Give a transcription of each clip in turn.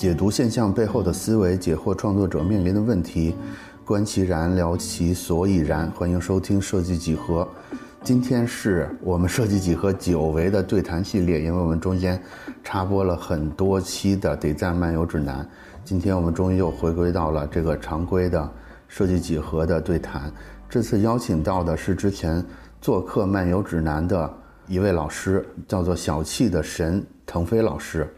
解读现象背后的思维，解惑创作者面临的问题，观其然，聊其所以然。欢迎收听设计几何。今天是我们设计几何久违的对谈系列，因为我们中间插播了很多期的《得赞漫游指南》，今天我们终于又回归到了这个常规的设计几何的对谈。这次邀请到的是之前做客漫游指南的一位老师，叫做小气的神腾飞老师。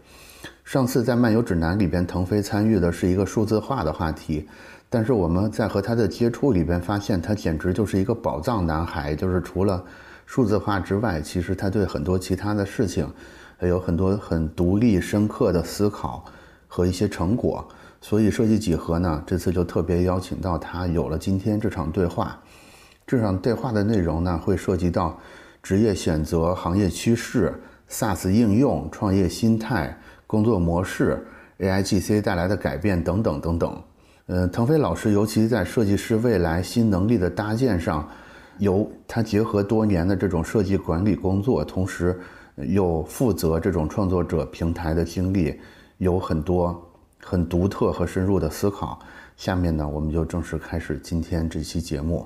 上次在漫游指南里边，腾飞参与的是一个数字化的话题，但是我们在和他的接触里边发现，他简直就是一个宝藏男孩。就是除了数字化之外，其实他对很多其他的事情，还有很多很独立、深刻的思考和一些成果。所以设计几何呢，这次就特别邀请到他，有了今天这场对话。这场对话的内容呢，会涉及到职业选择、行业趋势、SaaS 应用、创业心态。工作模式、AIGC 带来的改变等等等等。呃，腾飞老师尤其在设计师未来新能力的搭建上，由他结合多年的这种设计管理工作，同时又负责这种创作者平台的经历，有很多很独特和深入的思考。下面呢，我们就正式开始今天这期节目。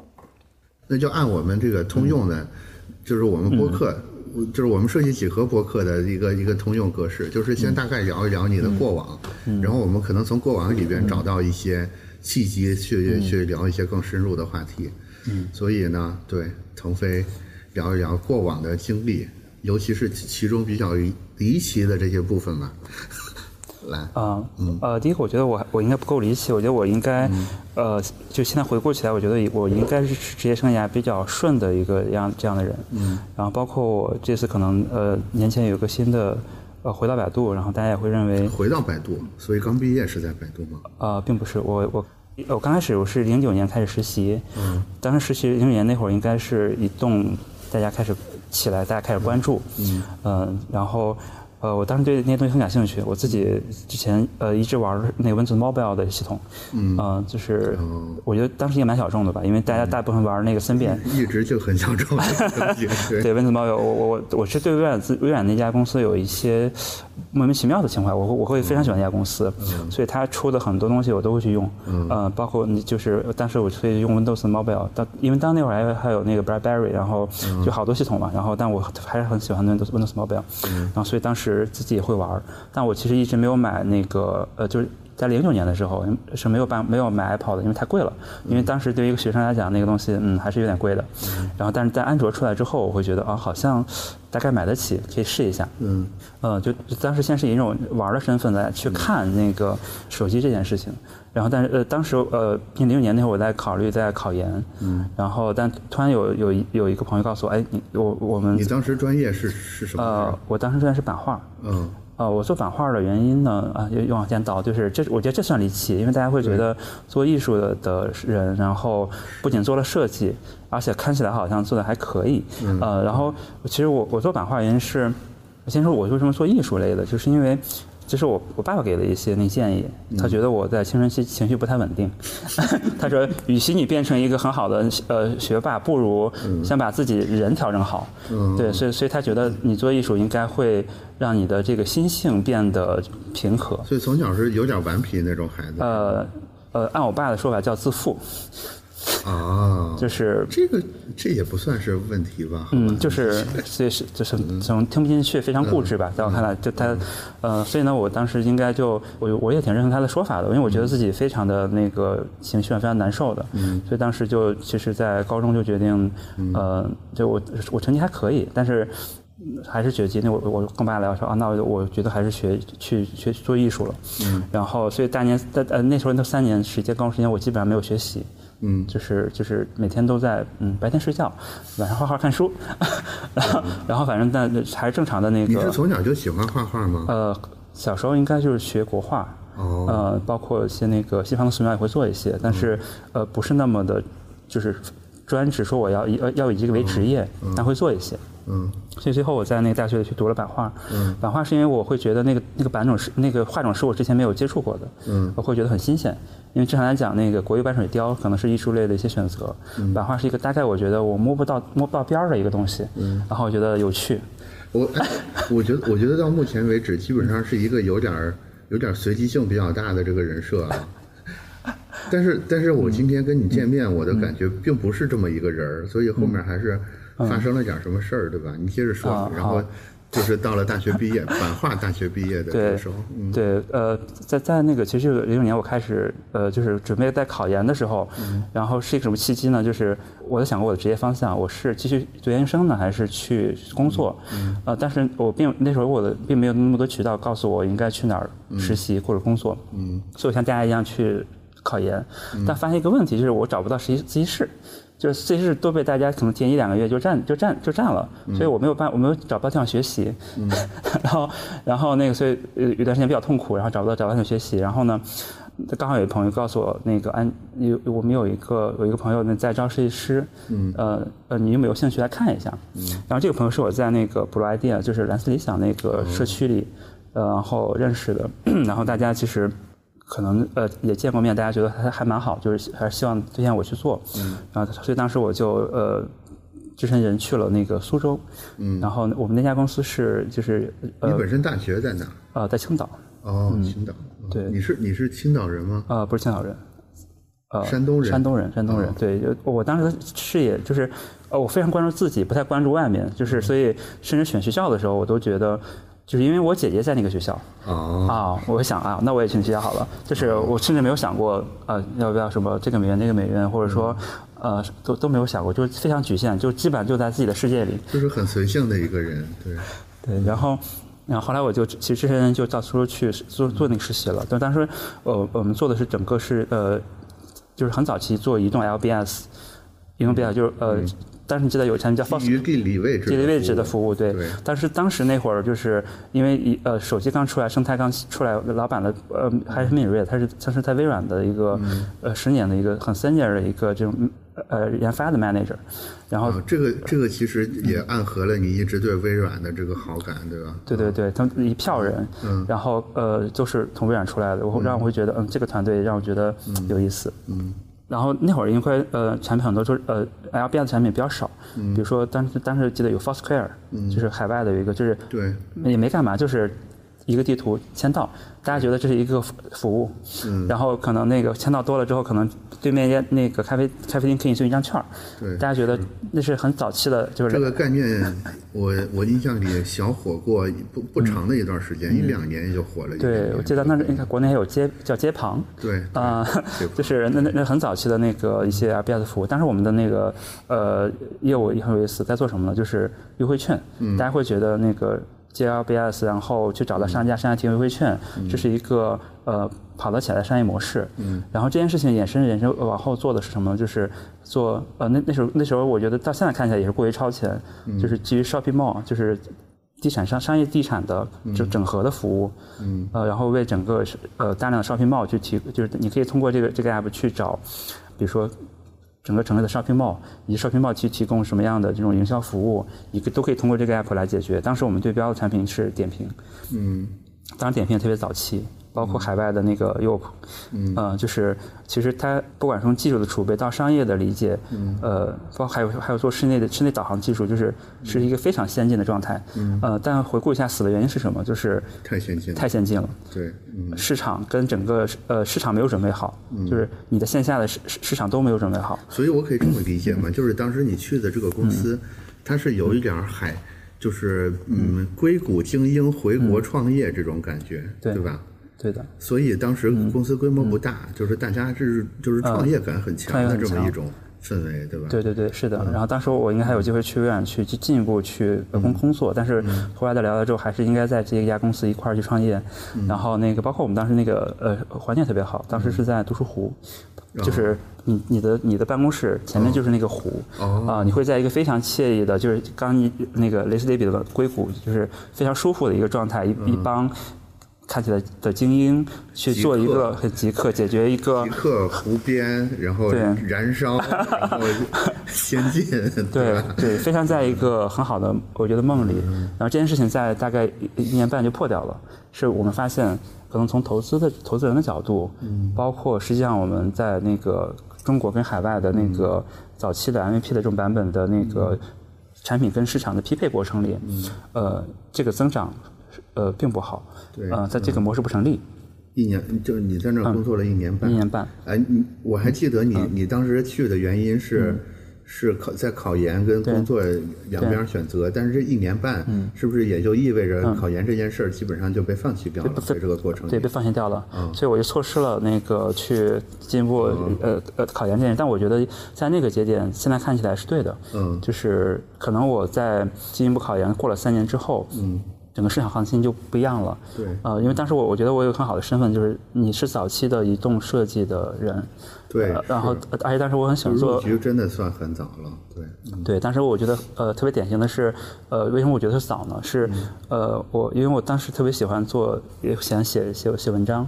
那就按我们这个通用的，就是我们播客。就是我们设计几何博客的一个一个通用格式，就是先大概聊一聊你的过往，然后我们可能从过往里边找到一些契机去去聊一些更深入的话题。嗯，所以呢，对腾飞聊一聊过往的经历，尤其是其中比较离奇的这些部分吧。来。啊，嗯，呃，第一个，我觉得我我应该不够离奇，我觉得我应该，呃，就现在回顾起来，我觉得我应该是职业生涯比较顺的一个样这样的人，嗯，然后包括我这次可能呃年前有个新的，呃，回到百度，然后大家也会认为回到百度，所以刚毕业是在百度吗？呃，并不是，我我我刚开始我是零九年开始实习，嗯，当时实习零九年那会儿应该是移动大家开始起来，大家开始关注，嗯，嗯，然后。呃，我当时对那些东西很感兴趣。我自己之前呃一直玩那个 Windows Mobile 的系统，嗯，就是我觉得当时也蛮小众的吧，因为大家大部分玩那个森变，一直就很小众。对。Windows Mobile，我我我我是对微软自微软那家公司有一些莫名其妙的情怀，我我会非常喜欢那家公司，所以它出的很多东西我都会去用，嗯，包括你就是当时我以用 Windows Mobile，当因为当那会儿还还有那个 BlackBerry，然后就好多系统嘛，然后但我还是很喜欢 Windows Windows Mobile，嗯。然后所以当时。是自己也会玩，但我其实一直没有买那个，呃，就是在零九年的时候是没有办没有买 Apple 的，因为太贵了。因为当时对于一个学生来讲，那个东西嗯还是有点贵的。然后，但是在安卓出来之后，我会觉得啊，好像大概买得起，可以试一下。嗯，呃，就当时先是以一种玩的身份来去看那个手机这件事情。然后，但是呃，当时呃，零六年那会儿我在考虑在考研，嗯，然后但突然有有有一个朋友告诉我，哎，你我我们你当时专业是是什么？呃，我当时专业是版画，嗯，呃，我做版画的原因呢，啊，又又往前倒，就是这我觉得这算离奇，因为大家会觉得做艺术的的人，然后不仅做了设计，而且看起来好像做的还可以，呃，然后其实我我做版画原因是，先说我为什么做艺术类的，就是因为。这是我我爸爸给的一些那建议，他觉得我在青春期情绪不太稳定，他说，与其你变成一个很好的呃学霸，不如先把自己人调整好，对，所以所以他觉得你做艺术应该会让你的这个心性变得平和。所以从小是有点顽皮那种孩子。呃呃，按我爸的说法叫自负。啊，就是这个，这也不算是问题吧？嗯，就是 所以是就是从听不进去，非常固执吧？在我看来，就他，呃，所以呢，我当时应该就我我也挺认同他的说法的，因为我觉得自己非常的那个情绪非常难受的，嗯，所以当时就其实，在高中就决定，呃，就我我成绩还可以，但是还是觉得今天我我跟爸爸聊说啊，那我觉得还是学去学做艺术了，嗯，然后所以大年在呃那时候那三年时间高中时间，我基本上没有学习。嗯，就是就是每天都在嗯白天睡觉，晚上画画看书，然后然后反正但还是正常的那个。你是从小就喜欢画画吗？呃，小时候应该就是学国画，呃，包括一些那个西方的素描也会做一些，但是呃不是那么的，就是专职说我要以要以这个为职业，但会做一些。嗯，所以最后我在那个大学里去读了版画。嗯，版画是因为我会觉得那个那个版种是那个画种是我之前没有接触过的。嗯，我会觉得很新鲜。因为正常来讲，那个国油版水雕可能是艺术类的一些选择，版画是一个大概我觉得我摸不到摸不到边儿的一个东西。嗯，然后我觉得有趣。我 我觉得我觉得到目前为止，基本上是一个有点儿有点随机性比较大的这个人设啊。但是，但是我今天跟你见面，我的感觉并不是这么一个人儿，所以后面还是发生了点什么事儿，对吧？你接着说，然后。就是到了大学毕业，版画大学毕业的这个时候，对，呃，在在那个其实零九年我开始，呃，就是准备在考研的时候，然后是一个什么契机呢？就是我在想过我的职业方向，我是继续读研究生呢，还是去工作？呃，但是我并那时候我的并没有那么多渠道告诉我应该去哪儿实习或者工作，嗯，所以我像大家一样去考研，但发现一个问题就是我找不到实习自习室。就是这些都被大家可能填一两个月就占就占就占了，所以我没有办我没有找不到地方学习，然后然后那个所以有有段时间比较痛苦，然后找不到找不到地方学习，然后呢，刚好有朋友告诉我那个安有我们有一个有一个朋友呢在招设计师，呃呃你有没有兴趣来看一下？然后这个朋友是我在那个 Blue Idea 就是蓝色理想那个社区里，呃然后认识的，然后大家其实。可能呃也见过面，大家觉得还还蛮好，就是还是希望推荐我去做。嗯。然后所以当时我就呃，只身人去了那个苏州。嗯。然后我们那家公司是就是呃。你本身大学在哪？呃，在青岛。哦，青岛。对。你是你是青岛人吗？呃，不是青岛人。呃，山东人。山东人，山东人。对，我当时视野就是呃，我非常关注自己，不太关注外面，就是所以甚至选学校的时候，我都觉得。就是因为我姐姐在那个学校啊，我想啊，那我也去学校好了。就是我甚至没有想过，呃，要不要什么这个美院那个美院，或者说，呃，都都没有想过，就是非常局限，就基本上就在自己的世界里。就是很随性的一个人，对。对，然后，然后后来我就其实这些人就到苏州去做做那个实习了。但当时，呃，我们做的是整个是呃，就是很早期做移动 LBS，移动 LBS 就是呃。当时你记得有产品叫基于地理位置地理位置的服务，对。但是当时那会儿就是因为一呃手机刚出来，生态刚出来，老板的呃还是敏锐，他是他是在微软的一个呃十年的一个很 senior 的一个这种呃研发的 manager。然后这个这个其实也暗合了你一直对微软的这个好感，对吧？对对对，他们一票人，然后呃都是从微软出来的，我让我会觉得嗯这个团队让我觉得有意思。嗯。然后那会儿因为呃产品很多就是呃 LBS 产品比较少，比如说当时当时记得有 Foursquare，就是海外的有一个就是对。也没干嘛，就是一个地图签到。大家觉得这是一个服务，嗯然后可能那个签到多了之后，可能对面家那个咖啡咖啡厅可以送一张券儿。对，大家觉得那是很早期的，就是这个概念，我我印象里小火过不不长的一段时间，一两年就火了。对，我记得那应该国内还有街叫街旁。对啊，就是那那那很早期的那个一些 RBS 服务，但是我们的那个呃业务也很有意思，在做什么呢？就是优惠券，嗯大家会觉得那个。接 LBS，然后去找到商家，商家提优惠券，这是一个呃跑得起来的商业模式。嗯。然后这件事情衍生衍生往后做的是什么呢？就是做呃那那时候那时候我觉得到现在看起来也是过于超前，就是基于 Shopping Mall，就是地产商商业地产的就整合的服务。嗯。呃，然后为整个呃大量的 Shopping Mall 去提，就是你可以通过这个这个 App 去找，比如说。整个城市的 shopping mall 以及 shopping mall 去提供什么样的这种营销服务，一个都可以通过这个 app 来解决。当时我们对标的产品是点评，嗯，当然点评也特别早期。包括海外的那个 Yop，嗯，就是其实它不管从技术的储备到商业的理解，嗯，呃，包括还有还有做室内的室内导航技术，就是是一个非常先进的状态，嗯，呃，但回顾一下死的原因是什么？就是太先进，太先进了，对，嗯，市场跟整个呃市场没有准备好，就是你的线下的市市场都没有准备好，所以我可以这么理解吗？就是当时你去的这个公司，它是有一点海，就是嗯，硅谷精英回国创业这种感觉，对吧？对的，所以当时公司规模不大，就是大家是就是创业感很强的这么一种氛围，对吧？对对对，是的。然后当时我应该还有机会去微软去去进一步去工工作，但是后来再聊了之后，还是应该在这一家公司一块儿去创业。然后那个包括我们当时那个呃环境特别好，当时是在读书湖，就是你你的你的办公室前面就是那个湖啊，你会在一个非常惬意的，就是刚一那个雷斯雷比的硅谷，就是非常舒服的一个状态，一一帮。看起来的精英去做一个很极客，解决一个极客湖边，然后燃烧，然后先进，对对，非常在一个很好的我觉得梦里。然后这件事情在大概一年半就破掉了，是我们发现可能从投资的投资人的角度，包括实际上我们在那个中国跟海外的那个早期的 MVP 的这种版本的那个产品跟市场的匹配过程里，呃，这个增长。呃，并不好，对，呃，在这个模式不成立，一年就是你在那儿工作了一年半，一年半。哎，你我还记得你你当时去的原因是。是考在考研跟工作两边选择，但是这一年半，是不是也就意味着考研这件事儿基本上就被放弃掉了？在这个过程对被放弃掉了，所以我就错失了那个去进一步呃呃考研这件事。但我觉得在那个节点，现在看起来是对的，嗯，就是可能我在进一步考研过了三年之后，嗯。整个市场行情就不一样了。对。呃，因为当时我我觉得我有很好的身份，就是你是早期的移动设计的人。对。然后，而且当时我很喜欢做。其实真的算很早了。对。对，当时我觉得呃特别典型的是，呃为什么我觉得早呢？是呃我因为我当时特别喜欢做，也喜欢写写写文章。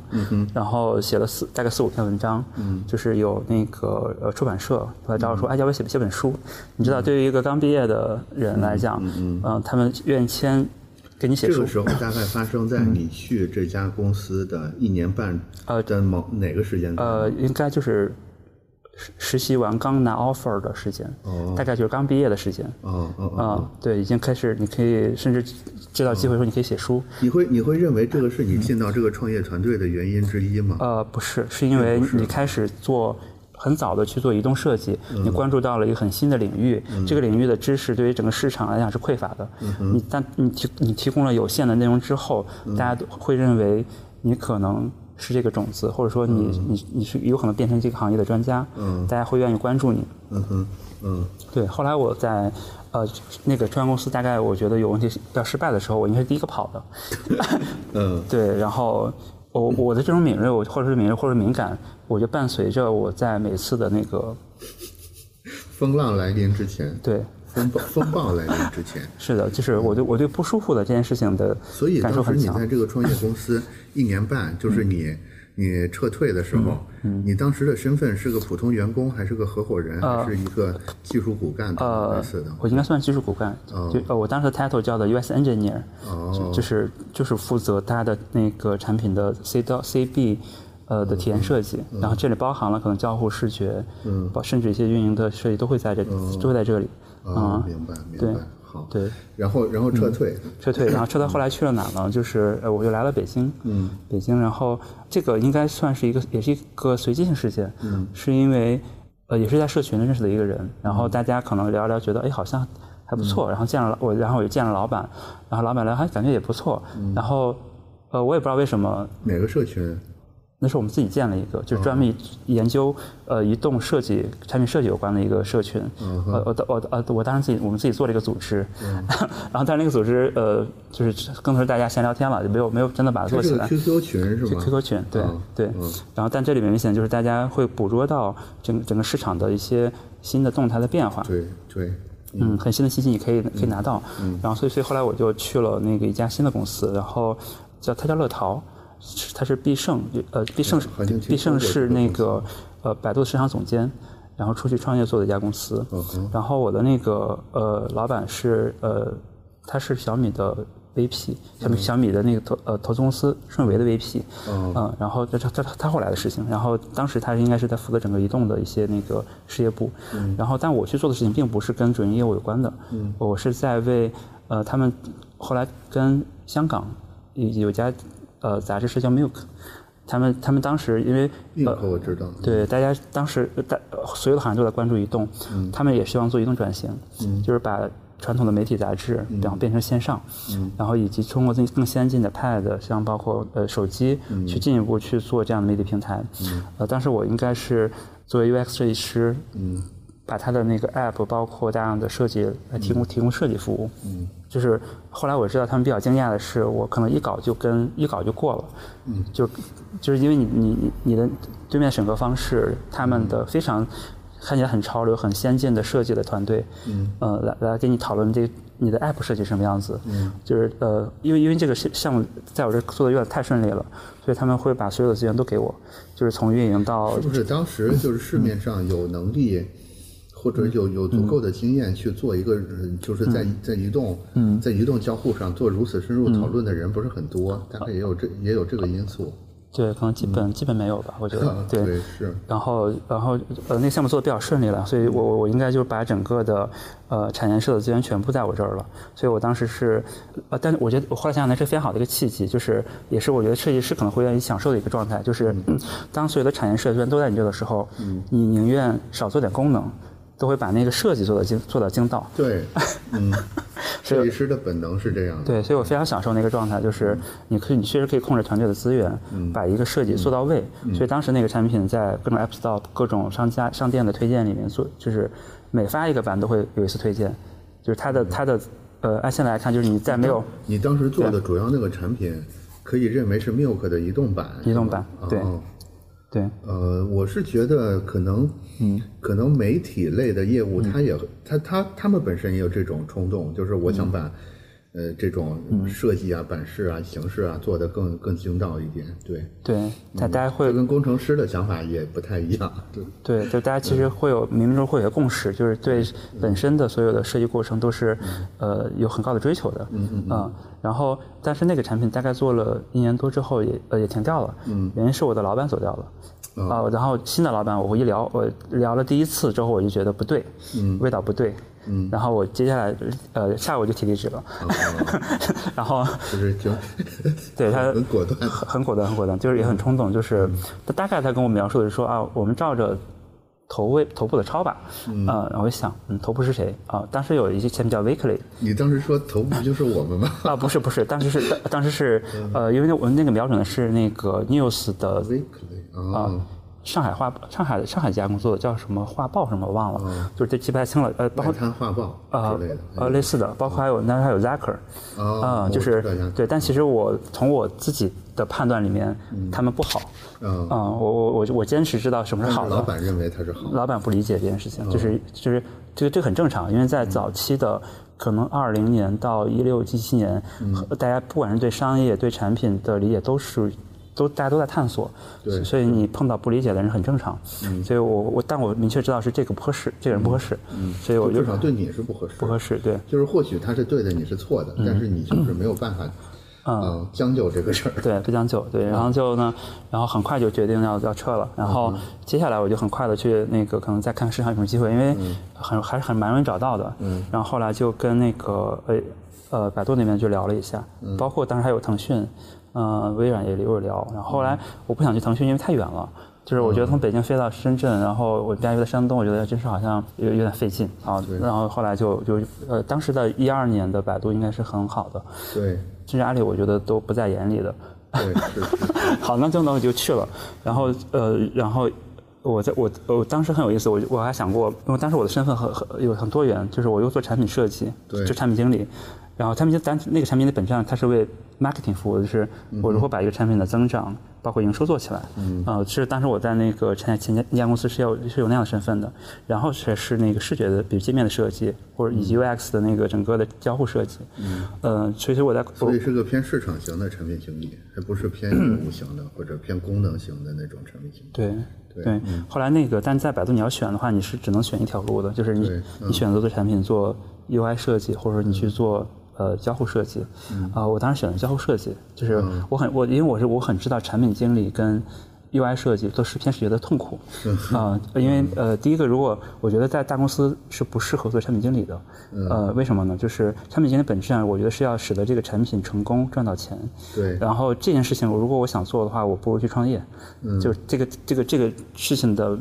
然后写了四大概四五篇文章。嗯。就是有那个呃出版社来找我说，哎，要不要写写本书？你知道，对于一个刚毕业的人来讲，嗯嗯，他们愿意签。给你写这个时候大概发生在你去这家公司的一年半呃的某哪个时间呃，应该就是实实习完刚拿 offer 的时间，哦大概就是刚毕业的时间。哦哦哦，对，已经开始，你可以甚至接到机会说你可以写书。你会你会认为这个是你进到这个创业团队的原因之一吗？呃，不是，是因为你开始做。很早的去做移动设计，你关注到了一个很新的领域，这个领域的知识对于整个市场来讲是匮乏的。你但你提你提供了有限的内容之后，大家都会认为你可能是这个种子，或者说你你你是有可能变成这个行业的专家，大家会愿意关注你。嗯哼，嗯，对。后来我在呃那个创业公司，大概我觉得有问题要失败的时候，我应该是第一个跑的。嗯，对，然后。我我的这种敏锐，我或者是敏锐，或者敏感，我就伴随着我在每次的那个 风浪来临之前，对风暴风暴来临之前，是的，就是我对我对不舒服的这件事情的所以当时你在这个创业公司一年半，就是你。你撤退的时候，你当时的身份是个普通员工，还是个合伙人，还是一个技术骨干类似的？我应该算技术骨干，就呃，我当时的 title 叫的 US Engineer，就是就是负责他的那个产品的 C 到 CB，呃的体验设计，然后这里包含了可能交互视觉，嗯，甚至一些运营的设计都会在这，都会在这里。啊，明白，明白。好，对，然后然后撤退，撤退，然后撤退，后来去了哪呢？就是呃，我又来了北京，嗯，北京，然后这个应该算是一个，也是一个随机性事件，嗯，是因为呃，也是在社群认识的一个人，然后大家可能聊聊，觉得哎，好像还不错，然后见了我，然后我就见了老板，然后老板聊还感觉也不错，然后呃，我也不知道为什么哪个社群。那是我们自己建了一个，就是专门研究呃移动设计、产品设计有关的一个社群。呃，我我呃我当时自己我们自己做了一个组织，然后但是那个组织呃就是更多是大家闲聊天了，就没有没有真的把它做起来。QQ 群是吧？QQ 群，对对。然后但这里面明显就是大家会捕捉到整整个市场的一些新的动态的变化。对对。嗯，很新的信息你可以可以拿到。嗯。然后所以所以后来我就去了那个一家新的公司，然后叫它叫乐淘。他是必胜，呃，必胜是必胜是那个呃百度市场总监，然后出去创业做的一家公司。然后我的那个呃老板是呃他是小米的 VP，小米小米的那个投呃投资公司顺为的 VP。嗯。然后这这这他后来的事情。然后当时他应该是在负责整个移动的一些那个事业部。嗯。然后但我去做的事情并不是跟主营业务有关的。嗯。我是在为呃他们后来跟香港有有家。呃，杂志社叫 Milk，他们他们当时因为呃，我知道，对大家当时大所有的行业都在关注移动，他们也希望做移动转型，就是把传统的媒体杂志然后变成线上，然后以及通过更更先进的 Pad，像包括呃手机去进一步去做这样的媒体平台，呃，当时我应该是作为 UX 设计师，把它的那个 App 包括大量的设计来提供提供设计服务。就是后来我知道他们比较惊讶的是，我可能一稿就跟一稿就过了，嗯，就就是因为你你你的对面审核方式，他们的非常看起来很潮流、很先进的设计的团队，嗯，呃，来来跟你讨论这你的 app 设计什么样子，嗯，就是呃，因为因为这个项目在我这做的有点太顺利了，所以他们会把所有的资源都给我，就是从运营到是不是当时就是市面上有能力。或者有有足够的经验去做一个，就是在在移动，在移动交互上做如此深入讨论的人不是很多，大概也有这也有这个因素。对，可能基本基本没有吧，我觉得啊对。对是，然后，然后，呃，那个项目做的比较顺利了，所以我我我应该就是把整个的，呃，产研社的资源全部在我这儿了。所以我当时是，呃，但是我觉得我后来想想，那是非常好的一个契机，就是也是我觉得设计师可能会愿意享受的一个状态，就是、嗯当所有的产研社资源都在你这的时候，你宁愿少做点功能，都会把那个设计做到精做到精到。对，嗯，设计师的本能是这样的。对，所以我非常享受那个状态，就是你可以，你确实可以控制团队的资源，嗯把一个设计做到位。所以当时那个产品在各种 App Store、各种商家、商店的推荐里面做，就是每发一个版都会有一次推荐，就是它嗯的它的呃，按现在来看，就是你在没有你当时做的主要那个产品，可以认为是 Milk 的移动版。移动版对哦对。呃，我是觉得可能，嗯，可能媒体类的业务，他也，他他他们本身也有这种冲动，就是我想把，呃，这种设计啊、版式啊、形式啊做的更更精到一点，对，对，大大家会这跟工程师的想法也不太一样，对，对，就大家其实会有冥冥中会有一个共识，就是对本身的所有的设计过程都是，呃，有很高的追求的，嗯嗯然后，但是那个产品大概做了一年多之后也呃也停掉了，嗯，原因是我的老板走掉了，啊、然后新的老板我一聊，我聊了第一次之后我就觉得不对，嗯，味道不对，嗯，然后我接下来呃下午就提离职了，然后就是就 对他很果断，很很果断，很果断，就是也很冲动。就是他大概他跟我描述的是说啊，我们照着头位头部的抄吧。嗯，然后我一想，嗯，头部是谁啊？当时有一些前面叫 Weekly 你当时说头部就是我们吗啊，不是不是，当时是当当时是呃，因为那我们那个瞄准的是那个 News 的？Weekly 啊啊，。上海画上海上海这家公司做的叫什么画报什么我忘了，就是这记不太清了。呃，包括画报呃之类的，呃类似的，包括还有那时候还有 Zacker，哦啊、就是对，但其实我从我自己的判断里面，他们不好。嗯啊、我我我我坚持知道什么是好的。老板认为他是好的，老板不理解这件事情，就是就是这个这个很正常，因为在早期的可能二零年到一六一七年，和大家不管是对商业对产品的理解都是。都大家都在探索，对所以你碰到不理解的人很正常，所以我我但我明确知道是这个不合适，这个人不合适，所以我就至少对你是不合适，不合适，对，就是或许他是对的，你是错的，但是你就是没有办法，嗯，将就这个事儿。对，不将就，对，然后就呢，然后很快就决定要要撤了，然后接下来我就很快的去那个可能再看市场有什么机会，因为很还是很蛮容易找到的，嗯，然后后来就跟那个呃呃百度那边就聊了一下，包括当时还有腾讯，呃微软也有聊，然后后来我不想去腾讯，因为太远了。就是我觉得从北京飞到深圳，然后我家又在山东，我觉得真是好像有有点费劲啊。然后后来就就呃，当时的一二年的百度应该是很好的，对甚至阿里我觉得都不在眼里的。对是是，好，那就那我就去了。然后呃，然后我在我我当时很有意思，我我还想过，因为当时我的身份很很有很多元，就是我又做产品设计，对就产品经理。然后产品经咱那个产品的本质上它是为 marketing 服务的，就是我如何把一个产品的增长，包括营收做起来。嗯，呃，是当时我在那个前前那家公司是要是有那样的身份的，然后才是那个视觉的，比如界面的设计，或者以及 UX 的那个整个的交互设计。嗯，呃，所以我在所以是个偏市场型的产品经理，还不是偏业务型的或者偏功能型的那种产品经理。对对对，后来那个，但是在百度你要选的话，你是只能选一条路的，就是你对你选择做产品做 UI 设计，或者说你去做呃交互设计。啊，我当时选的交互设计，就是我很我因为我是我很知道产品经理跟 UI 设计都是偏视觉的痛苦啊，因为呃第一个，如果我觉得在大公司是不适合做产品经理的，呃为什么呢？就是产品经理本质上我觉得是要使得这个产品成功赚到钱。对然后这件事情，如果我想做的话，我不如去创业。嗯，就是这个这个这个事情的，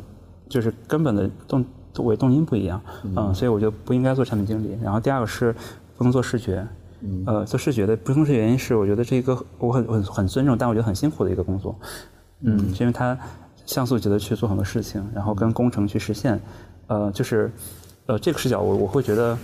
就是根本的动为动因不一样。嗯，所以我就不应该做产品经理。然后第二个是不能做视觉。嗯，呃，做视觉的不同是原因是，我觉得这个我很很很尊重，但我觉得很辛苦的一个工作。嗯，是因为它像素级的去做很多事情，然后跟工程去实现。呃，就是呃这个视角我我会觉得。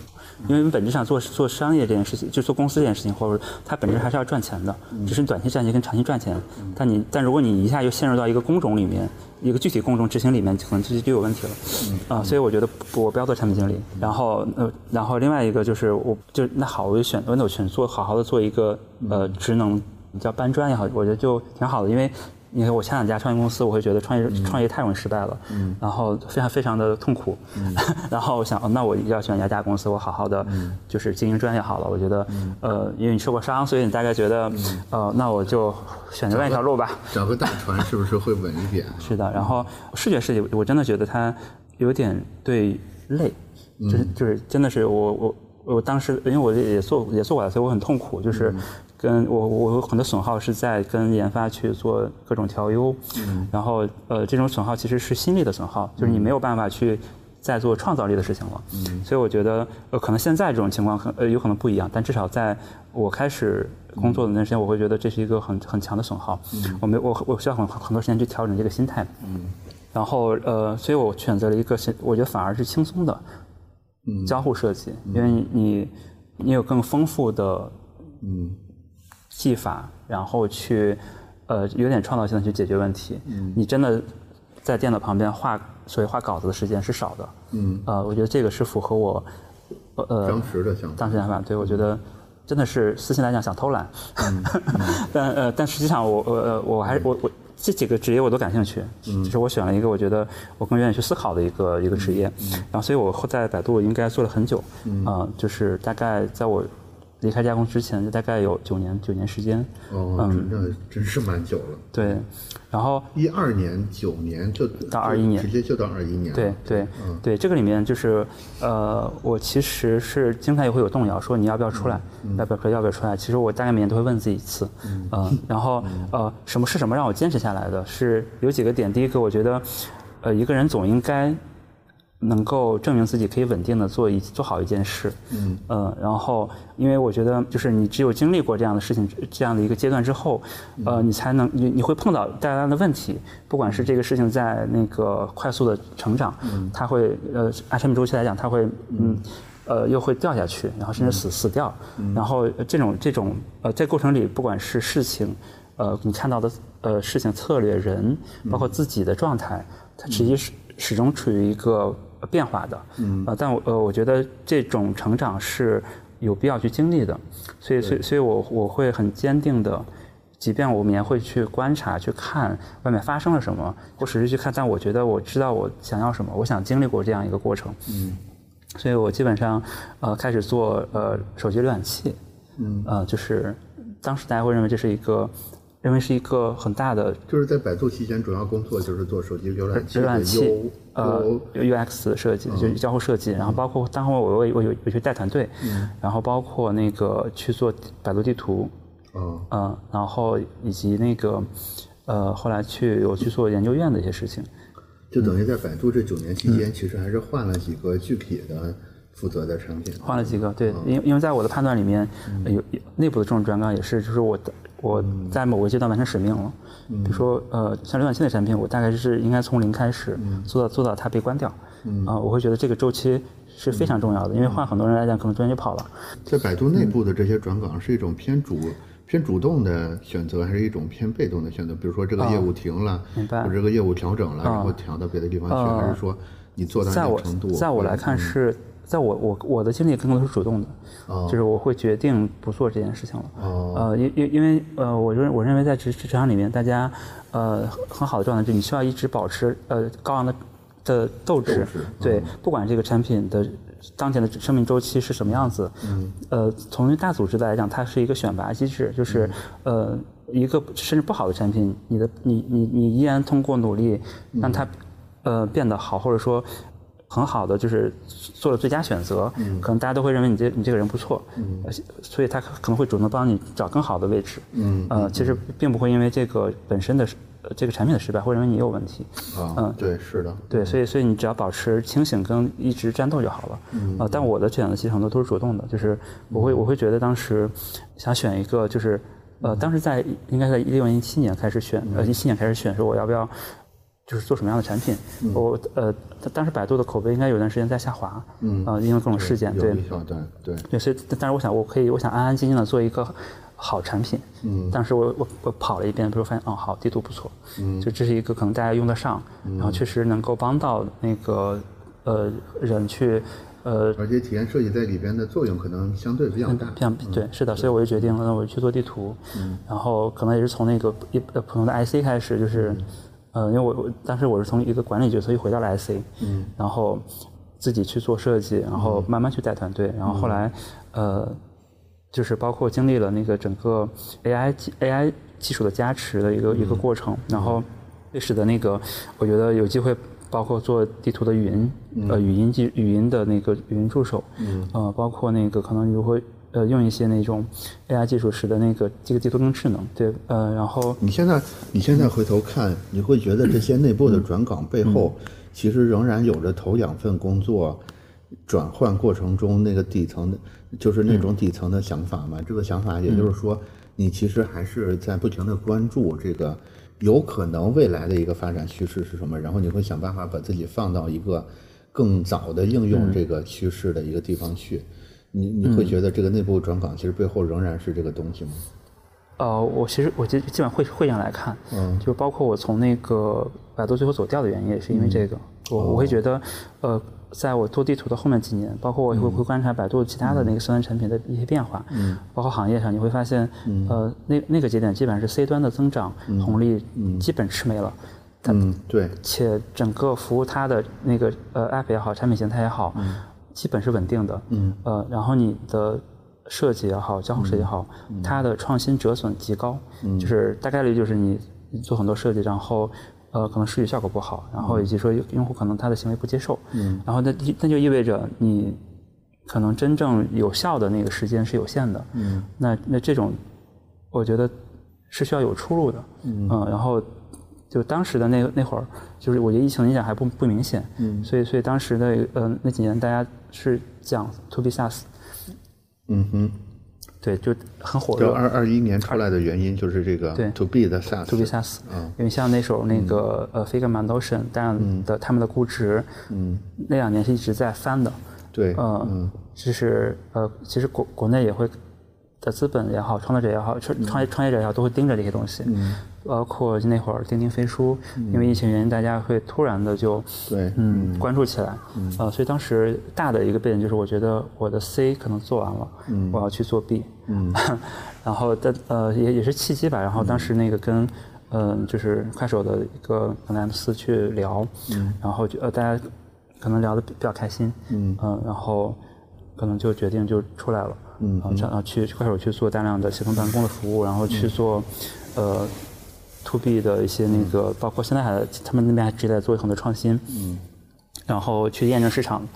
因为你本质上做做商业这件事情，就做公司这件事情，或者它本质还是要赚钱的，只是短期赚钱跟长期赚钱。但你但如果你一下又陷入到一个工种里面，一个具体工种执行里面，可能就就有问题了。啊，所以我觉得不我不要做产品经理。然后呃，然后另外一个就是我就那好，我就选那我选做好好的做一个呃职能，叫搬砖也好，我觉得就挺好的，因为你看我前两家创业公司，我会觉得创业创业太容易失败了，然后非常非常的痛苦，然后我想，哦，那我要选一家大公司，我好好的就是经营专业好了。我觉得，呃，因为你受过伤，所以你大概觉得，呃，那我就选择另一条路吧。找个大船是不是会稳一点？是的，然后视觉设计，我真的觉得它有点对累，就是就是真的是我我我当时因为我也做也做过，所以我很痛苦，就是跟我我有很多损耗是在跟研发去做各种调优，然后呃这种损耗其实是心力的损耗，就是你没有办法去再做创造力的事情了，所以我觉得呃可能现在这种情况很呃有可能不一样，但至少在我开始工作的那段时间，我会觉得这是一个很很强的损耗，我没我我需要很很多时间去调整这个心态，然后呃所以我选择了一个我觉得反而是轻松的。交互设计，因为你你有更丰富的嗯技法，然后去呃有点创造性的去解决问题。嗯，你真的在电脑旁边画，所以画稿子的时间是少的。嗯，呃，我觉得这个是符合我呃当时的想法。当时想法，对我觉得真的是私心来讲想偷懒，但呃但实际上我我我还是我我。这几个职业我都感兴趣，嗯就是我选了一个我觉得我更愿意去思考的一个一个职业，嗯然后所以我在百度应该做了很久，啊，就是大概在我。离开加工之前，就大概有九年九年时间。哦，嗯，那真是蛮久了。对，然后一二年九年就到二一年，直接就到二一年。对对对，这个里面就是呃，我其实是经常也会有动摇，说你要不要出来，要不要要不要出来？其实我大概每年都会问自己一次，嗯，然后呃，什么是什么让我坚持下来的？是有几个点，第一个，我觉得呃，一个人总应该。能够证明自己可以稳定的做一做好一件事，嗯，呃，然后因为我觉得就是你只有经历过这样的事情这样的一个阶段之后，呃，你才能你你会碰到大量的问题，不管是这个事情在那个快速的成长，嗯，它会呃按生命周期来讲，它会嗯。呃又会掉下去，然后甚至死死掉，然后这种这种呃在过程里不管是事情，呃你看到的呃事情策略人，包括自己的状态，它实际是始终处于一个。变化的，嗯，呃，但我呃，我觉得这种成长是有必要去经历的，所以，所以，所以我我会很坚定的，即便我们也会去观察、去看外面发生了什么，或只是去看，但我觉得我知道我想要什么，我想经历过这样一个过程，嗯，所以我基本上呃开始做呃手机浏览器，嗯，呃，就是当时大家会认为这是一个。认为是一个很大的，就是在百度期间主要工作就是做手机浏览器浏览器呃 UX 设计，就是交互设计，然后包括当时我我我有有去带团队，然后包括那个去做百度地图，嗯，然后以及那个呃后来去我去做研究院的一些事情，就等于在百度这九年期间，其实还是换了几个具体的负责的产品，换了几个对，因因为在我的判断里面有内部的这种专岗也是就是我的。我在某个阶段完成使命了，比如说呃，像浏览器的产品，我大概是应该从零开始做到做到它被关掉，啊，我会觉得这个周期是非常重要的，因为换很多人来讲，可能中间就跑了。在百度内部的这些转岗是一种偏主偏主动的选择，还是一种偏被动的选择？比如说这个业务停了，或者这个业务调整了，然后调到别的地方去，还是说你做到一定程度？在我来看是。在我我我的经历更多是主动的，就是我会决定不做这件事情了。呃，因因因为呃，我认我认为在职职场里面，大家呃很好的状态，就你需要一直保持呃高昂的的斗志。对，不管这个产品的当前的生命周期是什么样子，呃，从大组织的来讲，它是一个选拔机制，就是呃一个甚至不好的产品，你的你你你依然通过努力让它呃变得好，或者说。很好的，就是做了最佳选择，可能大家都会认为你这你这个人不错，所以他可能会主动帮你找更好的位置。嗯，呃，其实并不会因为这个本身的这个产品的失败，会认为你有问题。啊，嗯，对，是的，对，所以所以你只要保持清醒跟一直战斗就好了。呃，但我的选择其实很多都是主动的，就是我会我会觉得当时想选一个，就是呃，当时在应该在一六年一七年开始选，呃，一七年开始选说我要不要。就是做什么样的产品？我呃，当时百度的口碑应该有段时间在下滑，嗯啊，因为各种事件，对对对，所以但是我想我可以，我想安安静静的做一个好产品，嗯，当时我我我跑了一遍，比如发现哦好，地图不错，嗯，就这是一个可能大家用得上，然后确实能够帮到那个呃人去呃，而且体验设计在里边的作用可能相对比较大。像对，是的，所以我就决定了，那我去做地图。嗯，然后可能也是从那个一呃普通的 IC 开始，就是，呃，因为我我当时我是从一个管理角色又回到了 IC，嗯，然后自己去做设计，然后慢慢去带团队，然后后来，呃，就是包括经历了那个整个 AI AI 技术的加持的一个、一个过程，然后也使得那个我觉得有机会。包括做地图的语音，呃，语音技语音的那个语音助手，嗯，呃，包括那个可能如何呃用一些那种 AI 技术使得那个这个地图更智能，对，呃，然后你现在你现在回头看，你会觉得这些内部的转岗背后，其实仍然有着头两份工作转换过程中那个底层的，就是那种底层的想法嘛。这个想法也就是说，你其实还是在不停的关注这个有可能未来的一个发展趋势是什么，然后你会想办法把自己放到一个更早的应用这个趋势的一个地方去。你你会觉得这个内部转岗其实背后仍然是这个东西吗？呃，我其实我基基本上会会上来看，嗯，就包括我从那个百度最后走掉的原因也是因为这个，我我会觉得，呃，在我做地图的后面几年，包括我也会会观察百度其他的那个相关产品的一些变化，嗯，包括行业上你会发现，呃，那那个节点基本上是 C 端的增长红利基本吃没了，嗯，对，且整个服务它的那个呃 App 也好，产品形态也好，基本是稳定的，嗯，呃，然后你的设计也好，交互设计也好，它的创新折损极高，嗯。就是大概率就是你你做很多设计，然后呃可能视觉效果不好，然后以及说用户可能他的行为不接受，嗯，然后那那就意味着你可能真正有效的那个时间是有限的，嗯，那那这种我觉得是需要有出路的，嗯，然后。就当时的那那会儿，就是我觉得疫情影响还不不明显，嗯，所以所以当时的呃那几年大家是讲 to B SaaS，嗯哼，对，就很火就热。二二一年出来的原因就是这个对。to B 的 SaaS。to B SaaS，嗯。因为像那时候那个呃 Figma、Notion 这样的他们的估值，嗯，那两年是一直在翻的，对，嗯，就是呃，其实国国内也会的资本也好，创作者也好，创创业创业者也好，都会盯着这些东西，嗯，包括那会儿钉钉飞书，因为疫情原因，大家会突然的就对，嗯关注起来，呃，所以当时大的一个背景就是，我觉得我的 C 可能做完了，我要去做 B，嗯，然后但呃也也是契机吧，然后当时那个跟嗯、就是快手的一个本来斯去聊，嗯，然后就呃大家可能聊得比较开心，嗯。然后可能就决定就出来了，嗯，然后去快手去做大量的协同办公的服务，然后去做呃 to B 的一些那个，包括现在还他们那边还一直在做很多创新，嗯，然后去验证市场，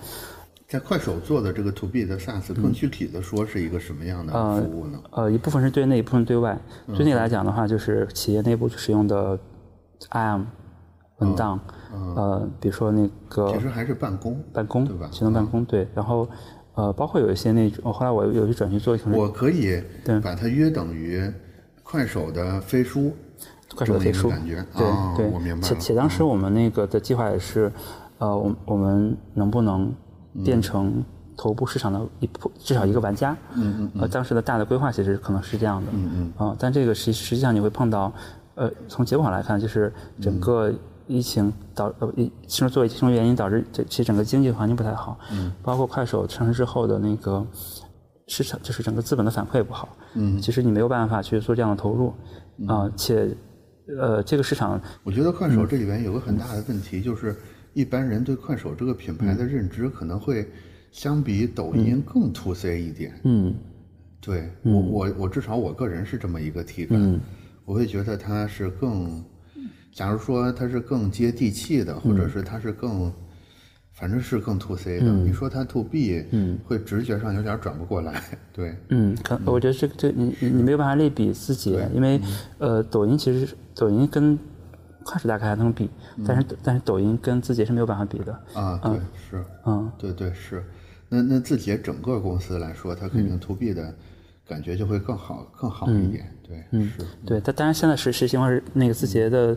在快手做的这个 to B 的 SaaS，更具体的说是一个什么样的服务呢？呃，一部分是对内，一部分对外。对内来讲的话，就是企业内部使用的 IAM 文档，呃，比如说那个其实还是办公，办公对吧行动办公对，然后呃，包括有一些那种，后来我有去转去做我可以对。把它约等于快手的飞书，快手的飞书这么一个感觉，对哦对，我明白了。嗯且且当时我们那个的计划也是，呃，我我们能不能变成头部市场的一部至少一个玩家？嗯嗯。呃，当时的大的规划其实可能是这样的。嗯嗯。啊，但这个实实际上你会碰到，呃，从结果上来看，就是整个疫情导呃疫其实作为其中原因导致这其实整个经济环境不太好。嗯。包括快手上市之后的那个。市场就是整个资本的反馈不好，嗯，其实你没有办法去做这样的投入，啊、且，呃，这个市场我觉得快手这里边有个很大的问题，就是一般人对快手这个品牌的认知可能会相比抖音更 to C 一点。嗯对我我我至少我个人是这么一个体感，我会觉得它是更，假如说它是更接地气的，或者是它是更，反正是更 to C 的。你说它 to B，嗯，会直觉上有点转不过来。对，嗯，可我觉得这这你你你没有办法类比自己，因为呃，抖音其实抖音跟快手大概还能比，但是但是抖音跟字节是没有办法比的。啊，对，是，嗯，对对是。那那字节整个公司来说，它肯定 to B 的感觉就会更好更好一点。对，是。对，但当然现在实实情况是那个字节的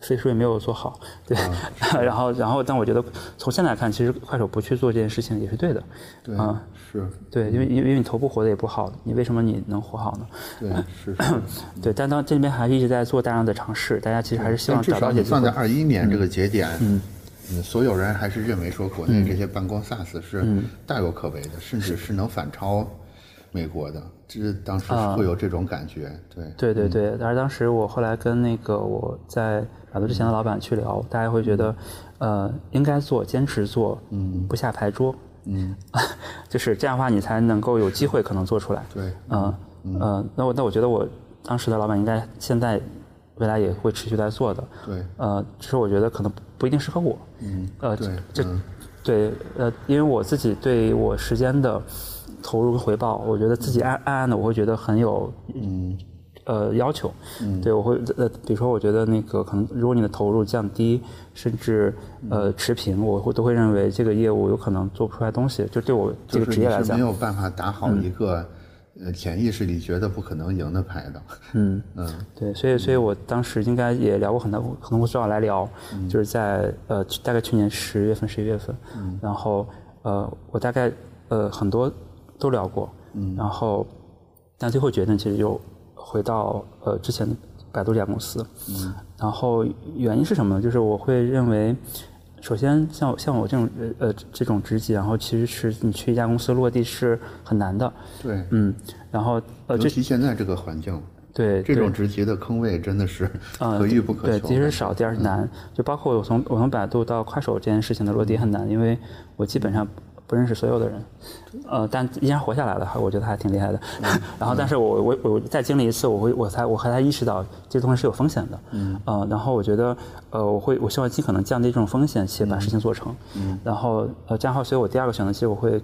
所以说也没有做好，对，然后然后但我觉得从现在看，其实快手不去做这件事情也是对的，对，啊是，对，因为因为因为你头部活得也不好，你为什么你能活好呢？对，是是。对，但当这里面还是一直在做大量的尝试，大家其实还是希望至找到放在。二一年这个节点，嗯，嗯，所有人还是认为说国内这些办公 SaaS 是大有可为的，甚至是能反超美国的，这当时会有这种感觉，对。对对对，但是当时我后来跟那个我在百度之前的老板去聊，大家会觉得，呃，应该做，坚持做，嗯，不下牌桌，嗯，就是这样的话，你才能够有机会可能做出来。对，嗯嗯，那我那我觉得我当时的老板应该现在未来也会持续在做的。对，呃，只是我觉得可能不一定适合我。嗯，呃，对，这对呃，因为我自己对我时间的投入跟回报，我觉得自己暗暗暗的我会觉得很有嗯呃要求。嗯，对我会呃，比如说我觉得那个可能如果你的投入降低，甚至呃持平，我会都会认为这个业务有可能做不出来东西。就对我这个职业来讲，没有办法打好一个。呃，潜意识里觉得不可能赢的牌的，嗯。嗯，对，所以所以我当时应该也聊过很多，可能会正好来聊，就是在呃大概去年十月份、十一月份，然后呃我大概呃很多都聊过，然后但最后决定其实又回到呃之前百度这家公司，嗯然后原因是什么呢？就是我会认为。首先，像像我这种呃这种职级，然后其实是你去一家公司落地是很难的。对。嗯，然后呃，尤其现在这个环境。对。这种职级的坑位真的是 可遇不可求。对，第一是少，第二是难。就包括我从我从百度到快手这件事情的落地很难，因为我基本上。不认识所有的人，呃，但依然活下来了，我觉得还挺厉害的。然后，但是我我我再经历一次，我会我才我和他意识到这东西是有风险的。嗯。呃，然后我觉得，呃，我会我希望尽可能降低这种风险，且把事情做成。嗯。然后，呃，这样的话，所以我第二个选择其实我会，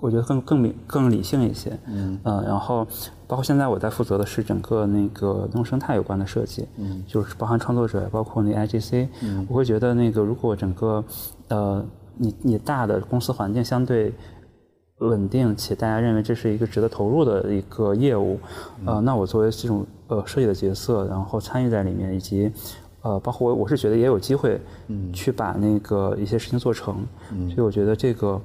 我觉得更更明更理性一些。嗯。呃，然后包括现在我在负责的是整个那个内容生态有关的设计。嗯。就是包含创作者，包括那 IGC。嗯。我会觉得那个如果整个，呃。你你大的公司环境相对稳定，且大家认为这是一个值得投入的一个业务，呃，那我作为这种呃设计的角色，然后参与在里面，以及呃，包括我我是觉得也有机会，嗯，去把那个一些事情做成，嗯，所以我觉得这个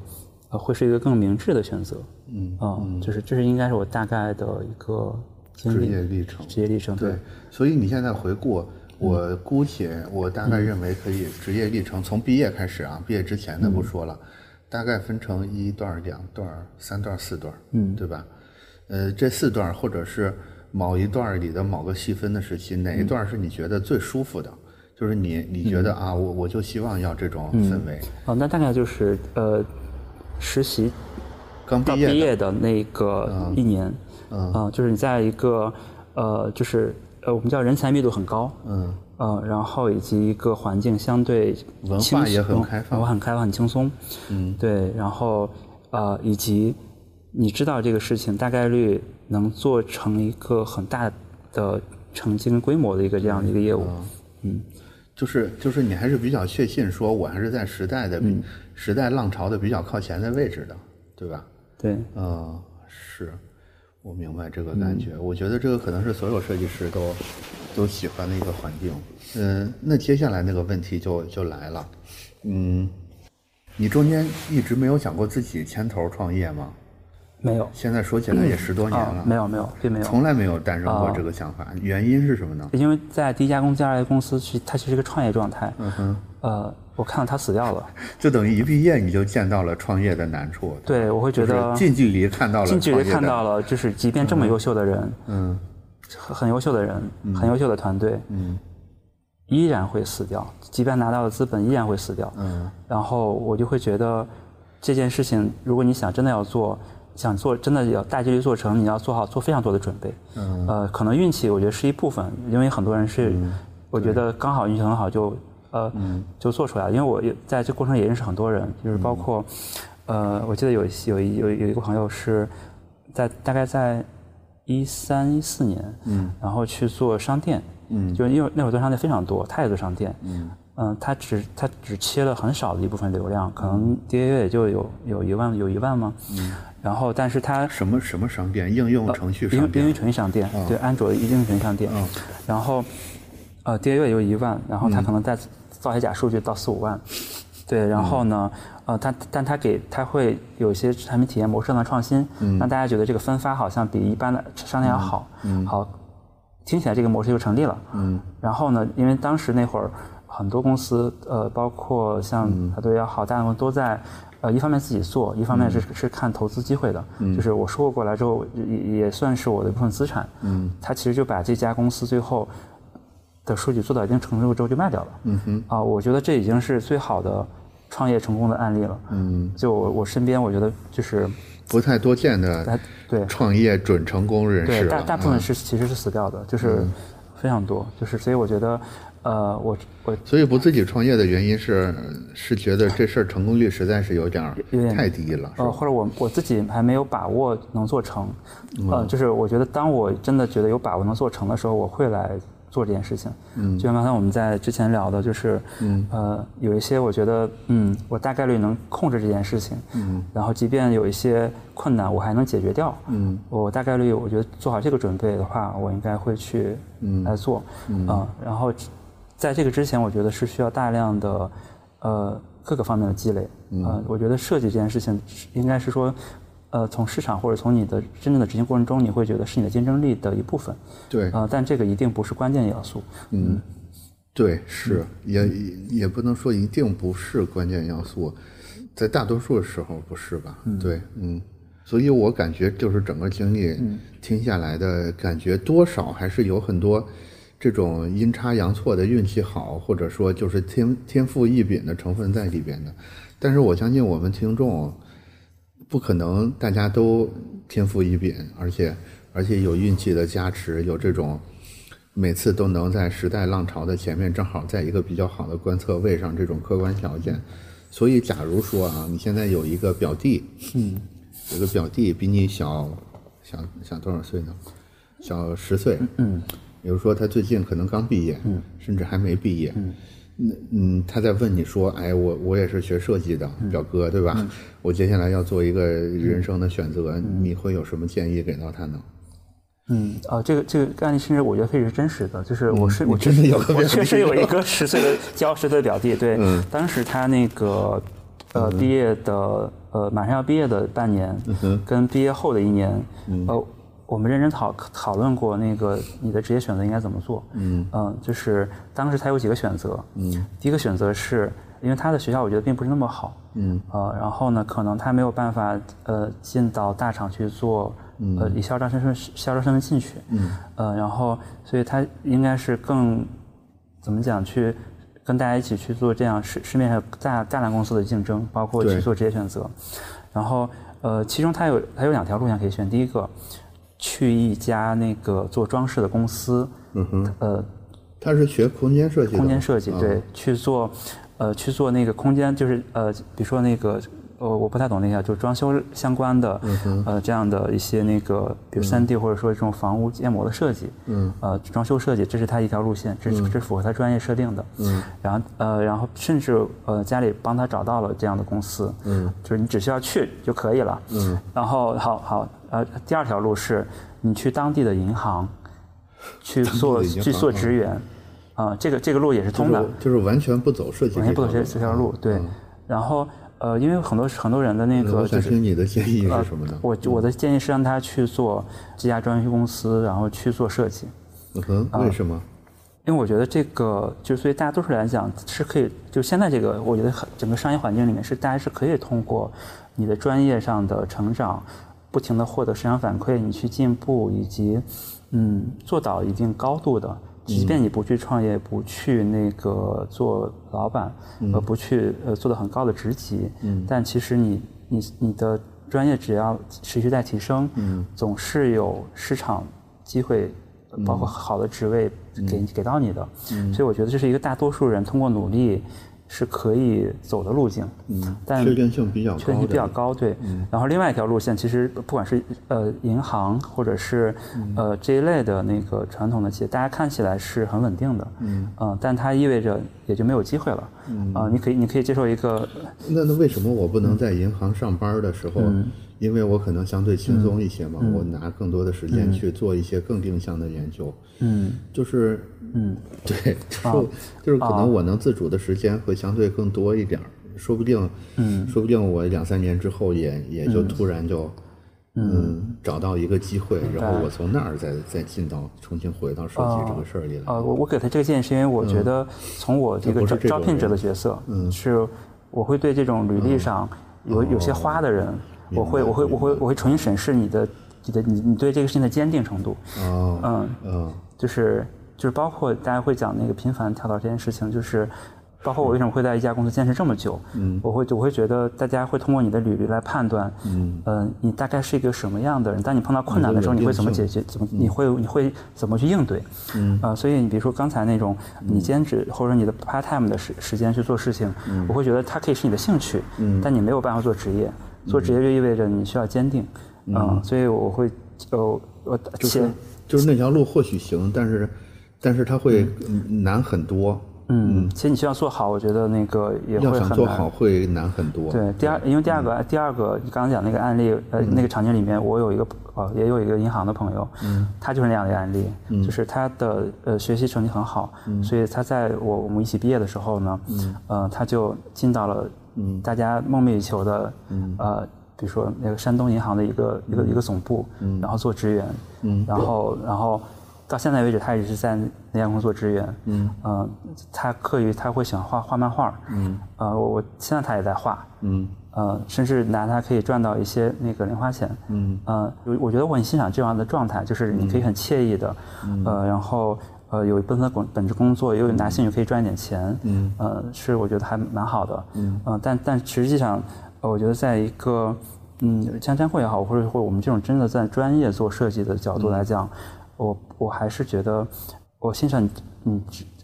呃会是一个更明智的选择，嗯，啊，就是这是应该是我大概的一个职业历程，职业历程，对，所以你现在回顾。我姑且，我大概认为可以职业历程从毕业开始啊，毕业之前的不说了，大概分成一段、两段、三段、四段，嗯，对吧？呃，这四段或者是某一段里的某个细分的时期，哪一段是你觉得最舒服的？就是你你觉得啊，我我就希望要这种氛围。哦，那大概就是呃，实习刚毕业的那个一年，嗯，就是你在一个呃，就是。呃，我们叫人才密度很高，嗯，呃，然后以及一个环境相对文化也很开放，我很开放，很轻松，嗯，对，然后呃，以及你知道这个事情大概率能做成一个很大的成绩跟规模的一个这样的一个业务，嗯，就是就是你还是比较确信，说我还是在时代的时代浪潮的比较靠前的位置的，对吧？对，呃，是。我明白这个感觉，我觉得这个可能是所有设计师都都喜欢的一个环境。嗯，那接下来那个问题就就来了，嗯，你中间一直没有想过自己牵头创业吗？没有。现在说起来也十多年了。没有没有，并没有。从来没有诞生过这个想法，原因是什么呢？因为在第一家公司、第二家公司，其它其实是个创业状态。嗯哼。呃。我看到他死掉了，就等于一毕业你就见到了创业的难处。对，我会觉得近距离看到了，近距离看到了，就是即便这么优秀的人，嗯，很很优秀的人，很优秀的团队，嗯，依然会死掉。即便拿到了资本，依然会死掉。嗯，然后我就会觉得这件事情，如果你想真的要做，想做真的要大几率做成，你要做好做非常多的准备。嗯，呃，可能运气我觉得是一部分，因为很多人是，我觉得刚好运气很好就。呃，就做出来了。因为我也在这过程也认识很多人，就是包括，呃，我记得有有有有一个朋友是在大概在一三一四年，嗯，然后去做商店，嗯，就是因为那会儿做商店非常多，他也做商店，嗯，嗯，他只他只切了很少的一部分流量，可能 DAU 也就有有一万有一万吗？嗯，然后但是他什么什么商店？应用程序商店？应用程序商店，对，安卓应用程序商店，嗯，然后呃 DAU 也有一万，然后他可能在造些假数据到四五万，对，然后呢，呃，他但他给他会有一些产品体验模式上的创新，让大家觉得这个分发好像比一般的商店要好，好，听起来这个模式就成立了。嗯，然后呢，因为当时那会儿，很多公司，呃，包括像海多也好，大部分都在，呃，一方面自己做，一方面是是看投资机会的。就是我收购过来之后，也也算是我的一部分资产。嗯，他其实就把这家公司最后的数据做到一定程度之后就卖掉了。嗯哼，啊，我觉得这已经是最好的创业成功的案例了。嗯，就我我身边，我觉得就是不太多见的对创业准成功人士。对，大大部分是其实是死掉的，就是非常多。就是所以我觉得。呃，我我所以不自己创业的原因是是觉得这事儿成功率实在是有点儿有点太低了，呃，或者我我自己还没有把握能做成，呃，就是我觉得当我真的觉得有把握能做成的时候，我会来做这件事情。嗯，就像刚才我们在之前聊的，就是嗯。呃有一些我觉得嗯我大概率能控制这件事情，嗯，然后即便有一些困难我还能解决掉，嗯，我大概率我觉得做好这个准备的话，我应该会去来做，嗯，然后。在这个之前，我觉得是需要大量的，呃，各个方面的积累。嗯，我觉得设计这件事情，应该是说，呃，从市场或者从你的真正的执行过程中，你会觉得是你的竞争力的一部分。对。啊，但这个一定不是关键要素。嗯，对，是，也也不能说一定不是关键要素，在大多数时候不是吧？对，嗯，所以我感觉就是整个经历听下来的感觉，多少还是有很多。这种阴差阳错的运气好，或者说就是天天赋异禀的成分在里边的，但是我相信我们听众不可能大家都天赋异禀，而且而且有运气的加持，有这种每次都能在时代浪潮的前面正好在一个比较好的观测位上这种客观条件。所以，假如说啊，你现在有一个表弟，嗯，有个表弟比你小小小多少岁呢？小十岁，嗯。比如说，他最近可能刚毕业，嗯甚至还没毕业，那嗯，他在问你说：“哎，我我也是学设计的，表哥，对吧？我接下来要做一个人生的选择，你会有什么建议给到他呢？”嗯，啊，这个这个案例其实我觉得非常真实的，就是我是我真的有个我确实有一个十岁的教十岁的表弟，对，当时他那个呃毕业的呃马上要毕业的半年，跟毕业后的一年，呃。我们认真讨讨论过那个你的职业选择应该怎么做。嗯嗯，就是当时他有几个选择。嗯，第一个选择是因为他的学校我觉得并不是那么好。嗯呃，然后呢，可能他没有办法呃进到大厂去做，呃以校招生身校招生的进去。嗯呃，然后所以他应该是更怎么讲去跟大家一起去做这样市市面上大大量公司的竞争，包括去做职业选择。然后呃，其中他有他有两条路线可以选，第一个。去一家那个做装饰的公司，嗯哼，呃，他是学空间设计，空间设计对，去做，呃，去做那个空间，就是呃，比如说那个，呃，我不太懂那个，就是装修相关的，嗯呃，这样的一些那个，比如三 D 或者说这种房屋建模的设计，嗯，呃，装修设计，这是他一条路线，这是这是符合他专业设定的，嗯，然后呃，然后甚至呃家里帮他找到了这样的公司，嗯，就是你只需要去就可以了，嗯，然后好好。呃，第二条路是，你去当地的银行去做去做职员，啊，这个这个路也是通的，就是完全不走设计，完全不走这这条路，对。然后呃，因为很多很多人的那个，我想听你的建议是什么呢？我我的建议是让他去做这家装修公司，然后去做设计。嗯哼，为什么？因为我觉得这个，就是对大多数人来讲是可以，就现在这个，我觉得很整个商业环境里面是大家是可以通过你的专业上的成长。不停的获得市场反馈，你去进步，以及嗯做到一定高度的，即便你不去创业，不去那个做老板，呃，不去呃做的很高的职级，嗯，但其实你你你的专业只要持续在提升，嗯，总是有市场机会，包括好的职位给给到你的，嗯，所以我觉得这是一个大多数人通过努力。是可以走的路径，嗯，但确定性比较确定性比较高，对。然后另外一条路线，其实不管是呃银行或者是呃这一类的那个传统的企业，大家看起来是很稳定的，嗯，嗯，但它意味着也就没有机会了，嗯，啊，你可以你可以接受一个，那那为什么我不能在银行上班的时候？因为我可能相对轻松一些嘛，我拿更多的时间去做一些更定向的研究。嗯，就是，嗯，对，就就是可能我能自主的时间会相对更多一点儿，说不定，嗯，说不定我两三年之后也也就突然就嗯，找到一个机会，然后我从那儿再再进到重新回到设计这个事儿里来。呃，我我给他这个建议是因为我觉得从我这个招招聘者的角色，嗯，是我会对这种履历上有有些花的人，我会我会我会我会重新审视你的你的你你对这个事情的坚定程度。哦，嗯嗯，就是就是包括大家会讲那个频繁跳槽这件事情，就是。包括我为什么会在一家公司坚持这么久？嗯，我会我会觉得大家会通过你的履历来判断，嗯，呃，你大概是一个什么样的人？当你碰到困难的时候，你会怎么解决？怎么你会你会怎么去应对？嗯，啊，所以你比如说刚才那种你兼职或者你的 part time 的时时间去做事情，我会觉得它可以是你的兴趣，嗯，但你没有办法做职业，做职业就意味着你需要坚定，嗯，所以我会呃我就是就是那条路或许行，但是但是它会难很多。嗯，其实你需要做好，我觉得那个也会很难。做好会难很多。对，第二，因为第二个，第二个，你刚刚讲那个案例，呃，那个场景里面，我有一个呃，也有一个银行的朋友，嗯，他就是那样的案例，嗯，就是他的呃学习成绩很好，嗯，所以他在我我们一起毕业的时候呢，嗯，呃，他就进到了嗯大家梦寐以求的嗯呃，比如说那个山东银行的一个一个一个总部，嗯，然后做职员，嗯，然后然后。到现在为止，他一直在那家公司做职员。嗯，呃，他课余他会喜欢画画漫画。嗯，呃，我我现在他也在画。嗯，呃，甚至拿它可以赚到一些那个零花钱。嗯，呃，我我觉得我很欣赏这样的状态，就是你可以很惬意的，呃，然后呃有一部分本本职工作，也有拿兴趣可以赚一点钱。嗯，呃，是我觉得还蛮好的。嗯，呃，但但实际上，我觉得在一个嗯像江会也好，或者或我们这种真的在专业做设计的角度来讲。我我还是觉得，我欣赏你，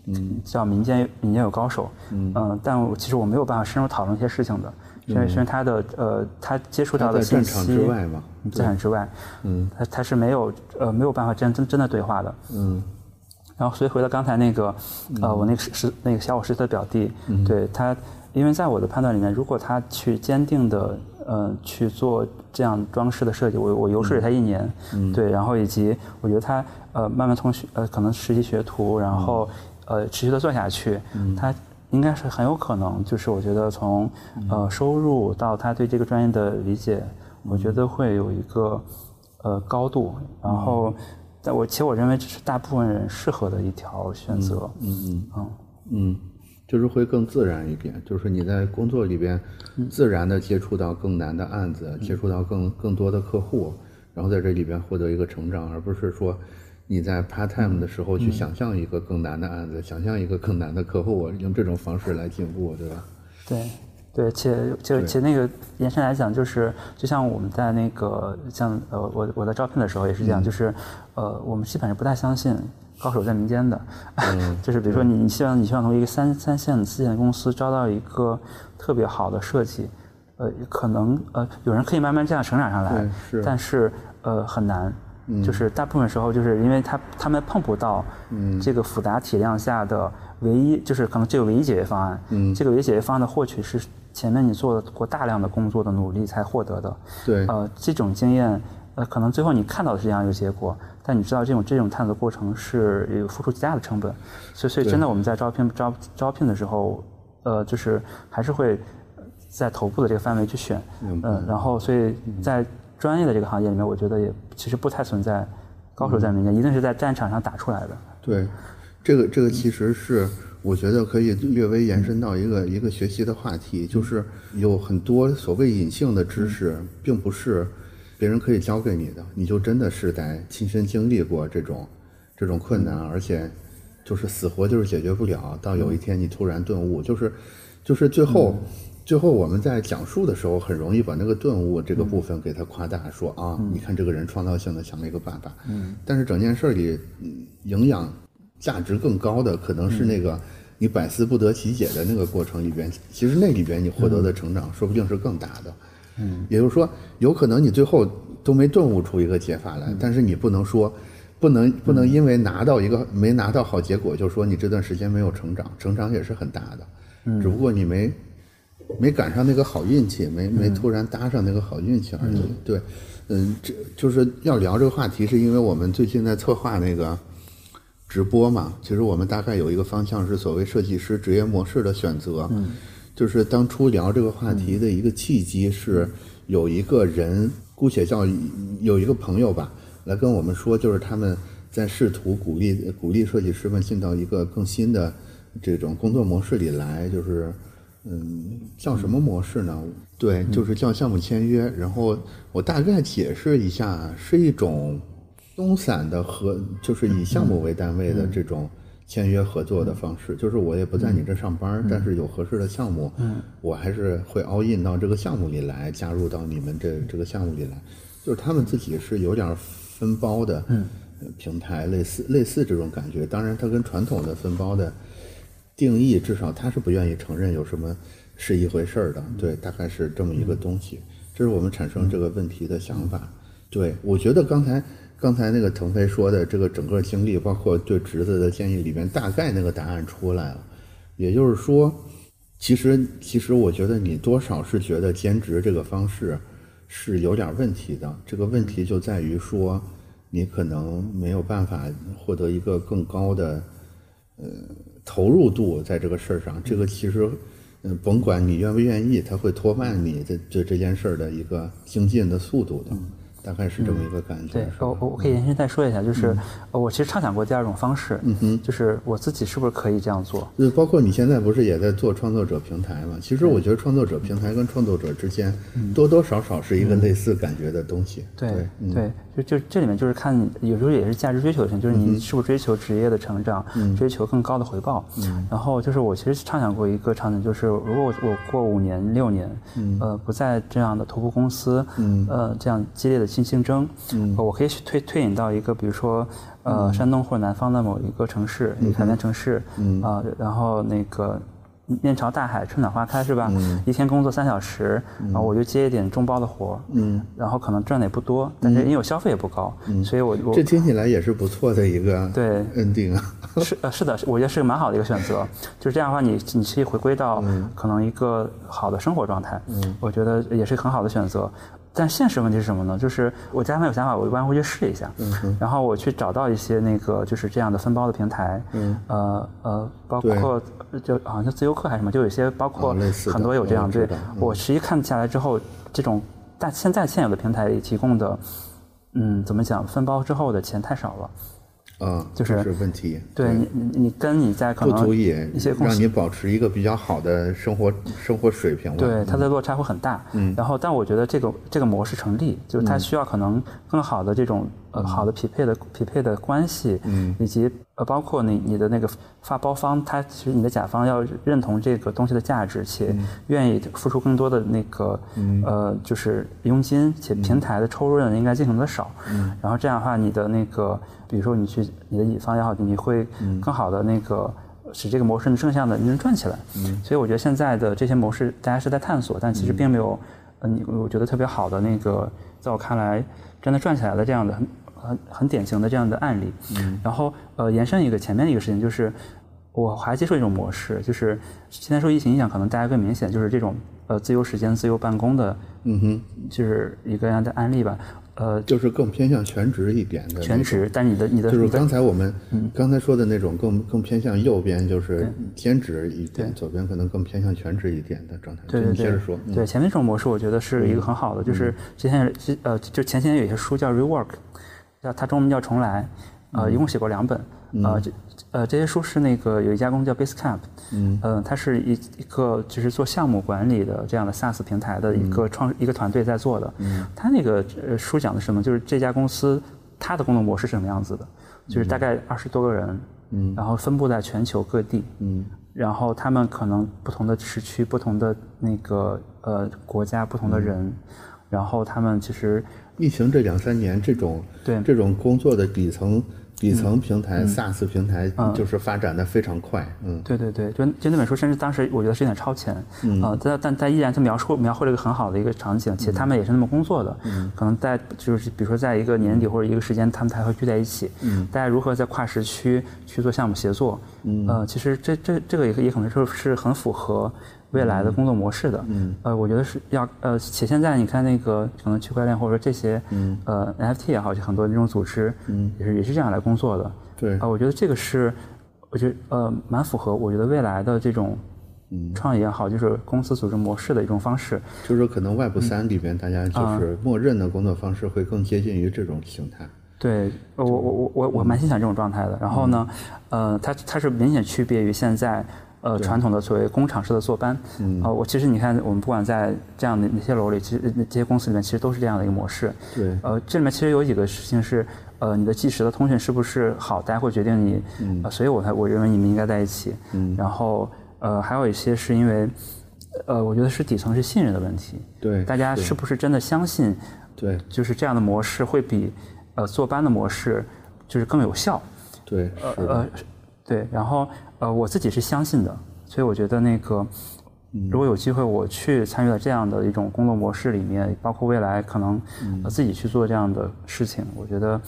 嗯，叫民间民间有高手，嗯，但我其实我没有办法深入讨论一些事情的，因为因为他的呃，他接触到的信息，在战场之外嘛，在场之外，嗯，他他是没有呃没有办法真真真的对话的，嗯，然后所以回到刚才那个，呃，我那个是那个小我师的表弟，对他，因为在我的判断里面，如果他去坚定的。呃，去做这样装饰的设计，我我游说了他一年，对，然后以及我觉得他呃慢慢从学呃可能实习学徒，然后呃持续的做下去，他应该是很有可能，就是我觉得从呃收入到他对这个专业的理解，我觉得会有一个呃高度，然后但我其实我认为这是大部分人适合的一条选择，嗯嗯嗯嗯。就是会更自然一点，就是你在工作里边自然的接触到更难的案子，接触到更更多的客户，然后在这里边获得一个成长，而不是说你在 part time 的时候去想象一个更难的案子，想象一个更难的客户，用这种方式来进步，对吧？对，对，且就且那个延伸来讲，就是就像我们在那个像呃我我在招聘的时候也是这样，就是呃我们基本上不太相信。高手在民间的，就是比如说你你希望你希望从一个三三线四线公司招到一个特别好的设计，呃，可能呃有人可以慢慢这样成长上来，但是呃很难，就是大部分时候就是因为他他们碰不到这个复杂体量下的唯一，就是可能这个唯一解决方案，这个唯一解决方案的获取是前面你做过大量的工作的努力才获得的，对，呃这种经验，呃可能最后你看到的是这样一个结果。但你知道这种这种探索过程是有付出极大的成本，所以所以真的我们在招聘招招聘的时候，呃，就是还是会在头部的这个范围去选，嗯，然后所以在专业的这个行业里面，我觉得也其实不太存在高手在民间，一定是在战场上打出来的。对，这个这个其实是我觉得可以略微延伸到一个一个学习的话题，就是有很多所谓隐性的知识，并不是。别人可以教给你的，你就真的是得亲身经历过这种这种困难，而且就是死活就是解决不了。到有一天你突然顿悟，就是就是最后最后我们在讲述的时候，很容易把那个顿悟这个部分给它夸大，说啊，你看这个人创造性的想了一个办法。嗯。但是整件事里营养价值更高的，可能是那个你百思不得其解的那个过程里边，其实那里边你获得的成长，说不定是更大的。嗯，也就是说，有可能你最后都没顿悟出一个解法来，但是你不能说，不能不能因为拿到一个没拿到好结果，就说你这段时间没有成长，成长也是很大的，嗯，只不过你没没赶上那个好运气，没没突然搭上那个好运气而已。对，嗯，这就是要聊这个话题，是因为我们最近在策划那个直播嘛。其实我们大概有一个方向是所谓设计师职业模式的选择。嗯。就是当初聊这个话题的一个契机是，有一个人姑且叫有一个朋友吧，来跟我们说，就是他们在试图鼓励鼓励设计师们进到一个更新的这种工作模式里来，就是嗯，叫什么模式呢？对，就是叫项目签约。然后我大概解释一下，是一种松散的合，就是以项目为单位的这种。签约合作的方式，就是我也不在你这上班，但是有合适的项目，我还是会 all in 到这个项目里来，加入到你们这这个项目里来。就是他们自己是有点分包的平台，类似类似这种感觉。当然，它跟传统的分包的定义，至少他是不愿意承认有什么是一回事儿的。对，大概是这么一个东西。这是我们产生这个问题的想法。对，我觉得刚才。刚才那个腾飞说的这个整个经历，包括对侄子的建议里边，大概那个答案出来了。也就是说，其实其实我觉得你多少是觉得兼职这个方式是有点问题的。这个问题就在于说，你可能没有办法获得一个更高的呃投入度在这个事儿上。这个其实，嗯，甭管你愿不愿意，他会拖慢你的这这件事儿的一个精进的速度的。大概是这么一个感觉。对，我我我可以延伸再说一下，就是我其实畅想过第二种方式，嗯哼，就是我自己是不是可以这样做？就包括你现在不是也在做创作者平台嘛？其实我觉得创作者平台跟创作者之间多多少少是一个类似感觉的东西。对对，就就这里面就是看有时候也是价值追求性，就是你是不是追求职业的成长，追求更高的回报。然后就是我其实畅想过一个场景，就是如果我我过五年六年，呃，不在这样的头部公司，呃，这样激烈的。竞竞争，嗯，我可以去推推引到一个，比如说，呃，山东或者南方的某一个城市，一个海南城市，嗯。啊，然后那个面朝大海，春暖花开，是吧？嗯，一天工作三小时，然后我就接一点中包的活，嗯，然后可能赚的也不多，但是因为我消费也不高，嗯，所以我我这听起来也是不错的一个对。ending 啊，是呃是的，我觉得是个蛮好的一个选择，就是这样的话，你你可以回归到可能一个好的生活状态，嗯，我觉得也是很好的选择。但现实问题是什么呢？就是我家里面有想法，我一般会去试一下，然后我去找到一些那个就是这样的分包的平台，呃呃，包括就好像自由课还是什么，就有些包括很多有这样对。我实际看下来之后，这种但现在现有的平台里提供的，嗯，怎么讲，分包之后的钱太少了。嗯，就是问题。对你，你你跟你在可能不足以让你保持一个比较好的生活生活水平。对，它的落差会很大。嗯，然后但我觉得这个这个模式成立，就是它需要可能更好的这种。呃，好的匹配的匹配的关系，嗯，以及呃，包括你你的那个发包方，他其实你的甲方要认同这个东西的价值，且愿意付出更多的那个呃，就是佣金，且平台的抽润应该尽可能的少，嗯，然后这样的话，你的那个，比如说你去你的乙方也好，你会更好的那个使这个模式的正向的能转起来，嗯，所以我觉得现在的这些模式大家是在探索，但其实并没有，呃，你我觉得特别好的那个，在我看来真的转起来的这样的。很很典型的这样的案例，嗯，然后呃延伸一个前面的一个事情，就是我还接受一种模式，就是现在受疫情影响，可能大家更明显，就是这种呃自由时间、自由办公的，嗯哼，就是一个样的案例吧。呃，就是更偏向全职一点的全职，但你的你的就是刚才我们刚才说的那种更更偏向右边，就是兼职一点，左边可能更偏向全职一点的状态。对对对，对前面这种模式，我觉得是一个很好的，就是之前呃就前些年有些书叫 Rework。叫它中文叫重来，呃，一共写过两本，呃，这呃这些书是那个有一家公司叫 Basecamp，嗯，它是一一个就是做项目管理的这样的 SaaS 平台的一个创一个团队在做的，嗯，它那个呃书讲的什么？就是这家公司它的工作模式是什么样子的？就是大概二十多个人，嗯，然后分布在全球各地，嗯，然后他们可能不同的时区、不同的那个呃国家、不同的人，然后他们其实。疫情这两三年，这种对。这种工作的底层底层平台 SaaS 平台就是发展的非常快，嗯，对对对，就就那本书，甚至当时我觉得是有点超前，啊，但但但依然他描述描绘了一个很好的一个场景，其实他们也是那么工作的，嗯，可能在就是比如说在一个年底或者一个时间，他们才会聚在一起，嗯，大家如何在跨时区去做项目协作，嗯，呃，其实这这这个也也可能是是很符合。未来的工作模式的，嗯，呃，我觉得是要，呃，且现在你看那个可能区块链或者说这些，嗯，呃，NFT 也好，就很多这种组织，嗯，也是也是这样来工作的，对，啊，我觉得这个是，我觉得呃蛮符合，我觉得未来的这种，嗯。创业也好，就是公司组织模式的一种方式。就是说可能 Web 三里边大家就是默认的工作方式会更接近于这种形态。对，我我我我我蛮欣赏这种状态的。然后呢，呃，它它是明显区别于现在呃传统的所谓工厂式的坐班。嗯。呃，我其实你看，我们不管在这样的那些楼里，其实那这些公司里面，其实都是这样的一个模式。对。呃，这里面其实有几个事情是，呃，你的即时的通讯是不是好，大家会决定你。嗯。所以我才我认为你们应该在一起。嗯。然后呃，还有一些是因为，呃，我觉得是底层是信任的问题。对。大家是不是真的相信？对。就是这样的模式会比。呃，坐班的模式就是更有效。对，呃呃，对，然后呃，我自己是相信的，所以我觉得那个，如果有机会我去参与到这样的一种工作模式里面，包括未来可能自己去做这样的事情，我觉得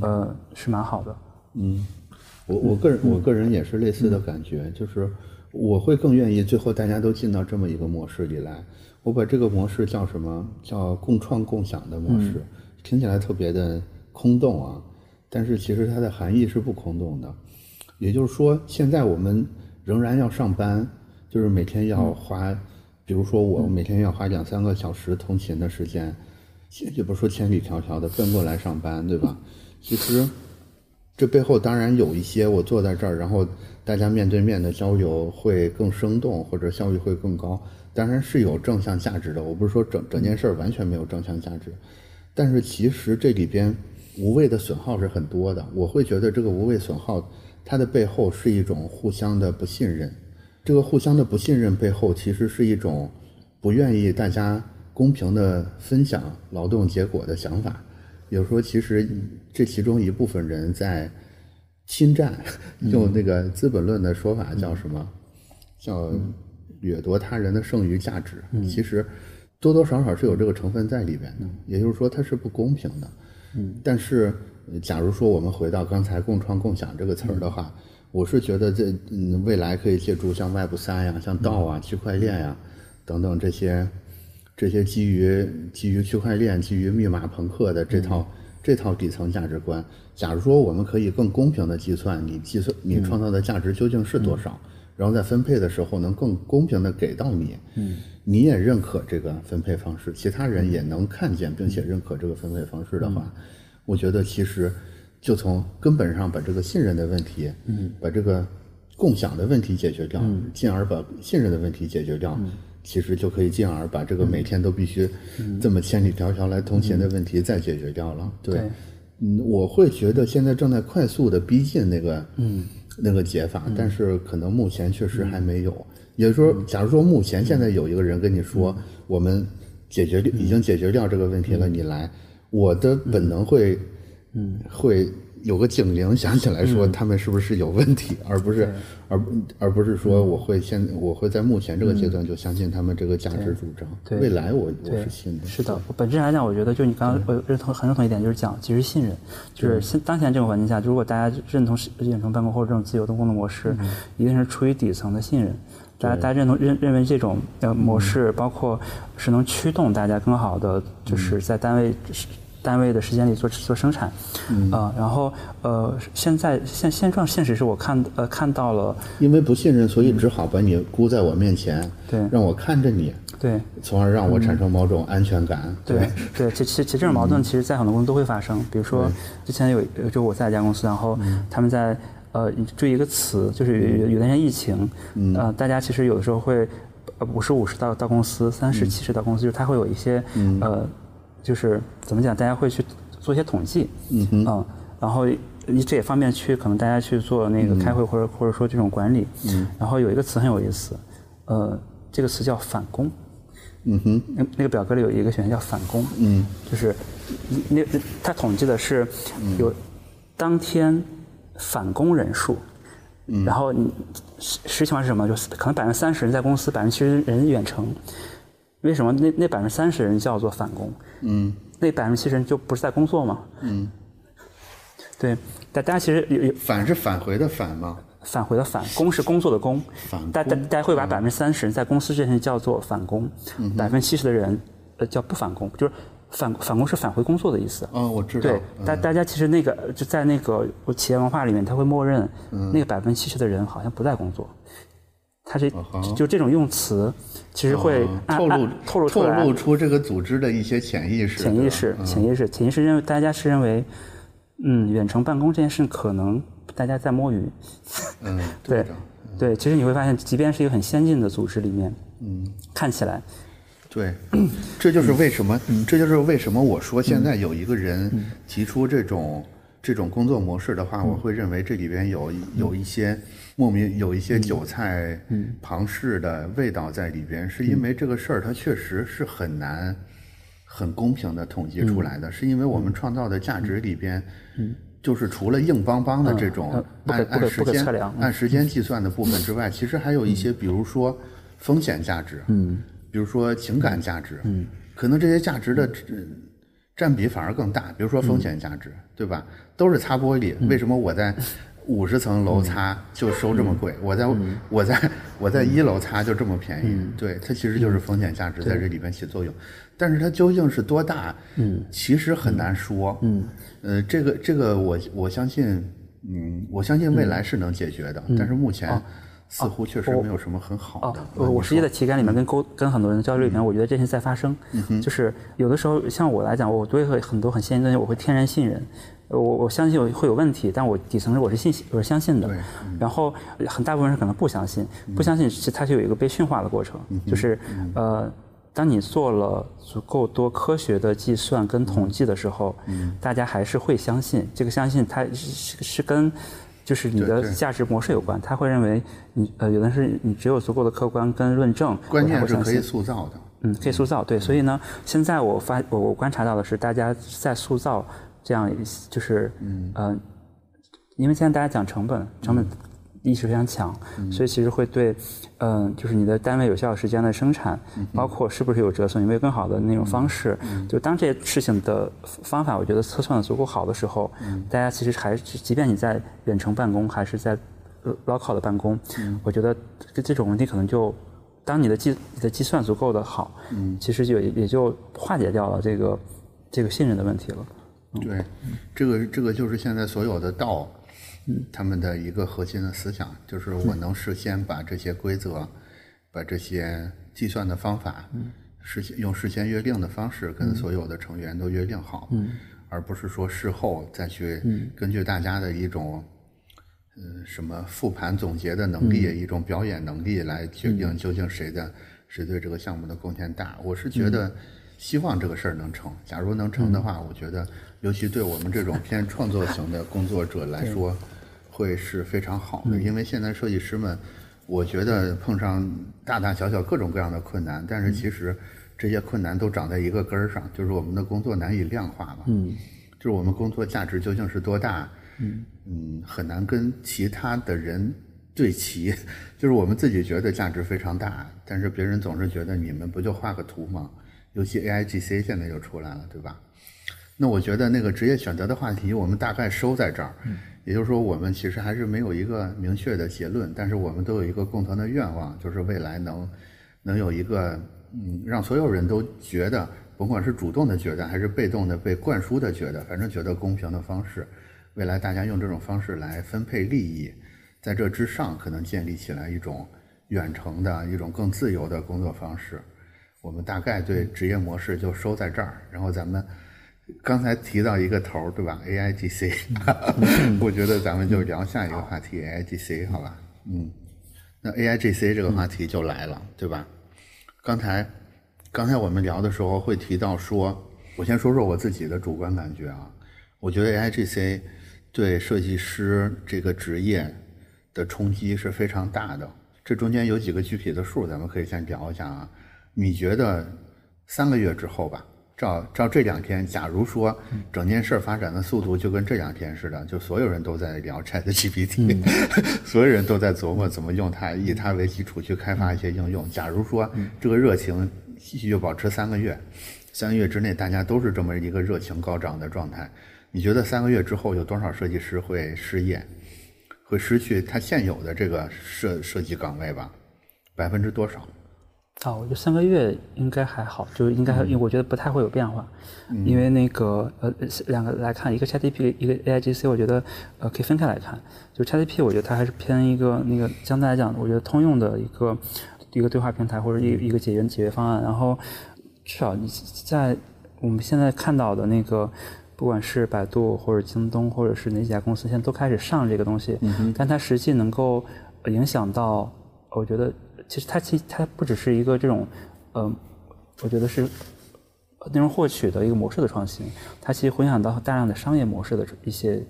呃是蛮好的。嗯，我我个人我个人也是类似的感觉，就是我会更愿意最后大家都进到这么一个模式里来。我把这个模式叫什么？叫共创共享的模式，听起来特别的。空洞啊，但是其实它的含义是不空洞的，也就是说，现在我们仍然要上班，就是每天要花，比如说我每天要花两三个小时通勤的时间，也不说千里迢迢的奔过来上班，对吧？其实这背后当然有一些，我坐在这儿，然后大家面对面的交流会更生动，或者效率会更高，当然是有正向价值的。我不是说整整件事儿完全没有正向价值，但是其实这里边。无谓的损耗是很多的，我会觉得这个无谓损耗，它的背后是一种互相的不信任。这个互相的不信任背后，其实是一种不愿意大家公平的分享劳动结果的想法。有时候，其实这其中一部分人在侵占，用那个《资本论》的说法叫什么？叫掠夺他人的剩余价值。其实多多少少是有这个成分在里边的。也就是说，它是不公平的。嗯，但是，假如说我们回到刚才“共创共享”这个词儿的话，我是觉得这嗯未来可以借助像 Web 三呀、像道啊、区块链呀等等这些这些基于基于区块链、基于密码朋克的这套这套底层价值观。假如说我们可以更公平的计算你计算你创造的价值究竟是多少，然后在分配的时候能更公平的给到你，嗯，你也认可这个分配方式，其他人也能看见并且认可这个分配方式的话。我觉得其实就从根本上把这个信任的问题，嗯，把这个共享的问题解决掉，进而把信任的问题解决掉，其实就可以进而把这个每天都必须这么千里迢迢来通勤的问题再解决掉了。对，嗯，我会觉得现在正在快速的逼近那个，嗯，那个解法，但是可能目前确实还没有。也就是说，假如说目前现在有一个人跟你说，我们解决已经解决掉这个问题了，你来。我的本能会，嗯，会有个警铃 响起来，说他们是不是有问题，而不是，而而不是说我会现我会在目前这个阶段就相信他们这个价值主张。对，未来我我是信的。是的，本质上来讲，我觉得就你刚刚我认同很认同一点，就是讲其实信任，就是现当前这个环境下，如果大家认同远程办公或者这种自由的工作模式，一定是出于底层的信任。大家大家认同认认为这种呃模式，包括是能驱动大家更好的，就是在单位。单位的时间里做做生产，啊，然后呃，现在现现状现实是我看呃看到了，因为不信任，所以只好把你箍在我面前，对，让我看着你，对，从而让我产生某种安全感，对对，其实其实这种矛盾，其实在很多公司都会发生。比如说之前有就我在一家公司，然后他们在呃注意一个词，就是有有段时间疫情，呃，大家其实有的时候会呃五十五十到到公司，三十七十到公司，就是他会有一些呃。就是怎么讲，大家会去做一些统计，嗯哼，然后这也方便去可能大家去做那个开会或者或者说这种管理，嗯，然后有一个词很有意思，呃，这个词叫返工，嗯哼，那那个表格里有一个选项叫返工，嗯，就是那他统计的是有当天返工人数，嗯，然后你实实情况是什么？就是可能百分之三十人在公司，百分之七十人远程。为什么那那百分之三十人叫做返工？嗯，那百分之七十人就不是在工作吗？嗯，对，大家其实有有返是返回的返吗？返回的返，工是工作的工。返大大大家会把百分之三十人在公司这些叫做返工，百分之七十的人呃叫不返工，就是返返工是返回工作的意思。哦，我知道。对，大大家其实那个就在那个企业文化里面，他会默认那个百分之七十的人好像不在工作。它是就这种用词，其实会透露透露透露出这个组织的一些潜意识。潜意识，潜意识，潜意识认为大家是认为，嗯，远程办公这件事可能大家在摸鱼。嗯，对对，其实你会发现，即便是一个很先进的组织里面，嗯，看起来。对，这就是为什么，这就是为什么我说现在有一个人提出这种这种工作模式的话，我会认为这里边有有一些莫名有一些韭菜旁氏的味道在里边，是因为这个事儿它确实是很难很公平的统计出来的，是因为我们创造的价值里边，就是除了硬邦邦的这种按按时间按时间计算的部分之外，其实还有一些，比如说风险价值。嗯。比如说情感价值，嗯，可能这些价值的占比反而更大。比如说风险价值，对吧？都是擦玻璃，为什么我在五十层楼擦就收这么贵？我在我在我在一楼擦就这么便宜？对，它其实就是风险价值在这里边起作用。但是它究竟是多大？嗯，其实很难说。嗯，呃，这个这个我我相信，嗯，我相信未来是能解决的。但是目前。似乎确实没有什么很好的。哦，我实际在体感里面跟沟跟很多人交流里面，我觉得这些在发生。就是有的时候，像我来讲，我对很多很先进的东西，我会天然信任。我我相信会有问题，但我底层我是信我是相信的。然后很大部分人可能不相信，不相信其实它是有一个被驯化的过程。就是呃，当你做了足够多科学的计算跟统计的时候，大家还是会相信。这个相信它是是跟。就是你的价值模式有关，他会认为你呃，有的是你只有足够的客观跟论证，关键是可以塑造的，嗯，可以塑造，对，所以呢，现在我发我我观察到的是，大家在塑造这样就是嗯，因为现在大家讲成本，成本。意识非常强，所以其实会对，嗯，就是你的单位有效时间的生产，包括是不是有折损，有没有更好的那种方式，就当这些事情的方法，我觉得测算的足够好的时候，大家其实还是，即便你在远程办公，还是在 local 的办公，我觉得这这种问题可能就，当你的计你的计算足够的好，其实就也就化解掉了这个这个信任的问题了。对，这个这个就是现在所有的道。他们的一个核心的思想就是，我能事先把这些规则、把这些计算的方法，事先用事先约定的方式跟所有的成员都约定好，而不是说事后再去根据大家的一种，嗯，什么复盘总结的能力，一种表演能力来决定究竟谁的谁对这个项目的贡献大。我是觉得，希望这个事儿能成。假如能成的话，我觉得，尤其对我们这种偏创作型的工作者来说。会是非常好的，因为现在设计师们，我觉得碰上大大小小各种各样的困难，但是其实这些困难都长在一个根儿上，就是我们的工作难以量化了。嗯，就是我们工作价值究竟是多大？嗯嗯，很难跟其他的人对齐。就是我们自己觉得价值非常大，但是别人总是觉得你们不就画个图吗？尤其 AIGC 现在又出来了，对吧？那我觉得那个职业选择的话题，我们大概收在这儿。也就是说，我们其实还是没有一个明确的结论，但是我们都有一个共同的愿望，就是未来能能有一个嗯，让所有人都觉得，甭管是主动的觉得，还是被动的被灌输的觉得，反正觉得公平的方式，未来大家用这种方式来分配利益，在这之上可能建立起来一种远程的一种更自由的工作方式。我们大概对职业模式就收在这儿，然后咱们。刚才提到一个头儿，对吧？A I G C，我觉得咱们就聊下一个话题 A I G C，好吧？嗯，那 A I G C 这个话题就来了，对吧？刚才刚才我们聊的时候会提到说，我先说说我自己的主观感觉啊，我觉得 A I G C 对设计师这个职业的冲击是非常大的。这中间有几个具体的数，咱们可以先聊一下啊。你觉得三个月之后吧？照照这两天，假如说整件事发展的速度就跟这两天似的，就所有人都在聊 Chat GPT，所有人都在琢磨怎么用它，以它为基础去开发一些应用。假如说这个热情继续保持三个月，三个月之内大家都是这么一个热情高涨的状态，你觉得三个月之后有多少设计师会失业，会失去他现有的这个设设计岗位吧？百分之多少？啊，我觉得三个月应该还好，就应该，因为我觉得不太会有变化，因为那个呃两个来看，一个 ChatGPT，一个 AIGC，我觉得呃可以分开来看。就 ChatGPT，我觉得它还是偏一个那个相对来讲，我觉得通用的一个一个对话平台或者一一个解决解决方案。然后至少你在我们现在看到的那个，不管是百度或者京东或者是哪几家公司，现在都开始上这个东西，但它实际能够影响到，我觉得。其实它其它不只是一个这种，嗯，我觉得是内容获取的一个模式的创新，它其实会影响到大量的商业模式的一些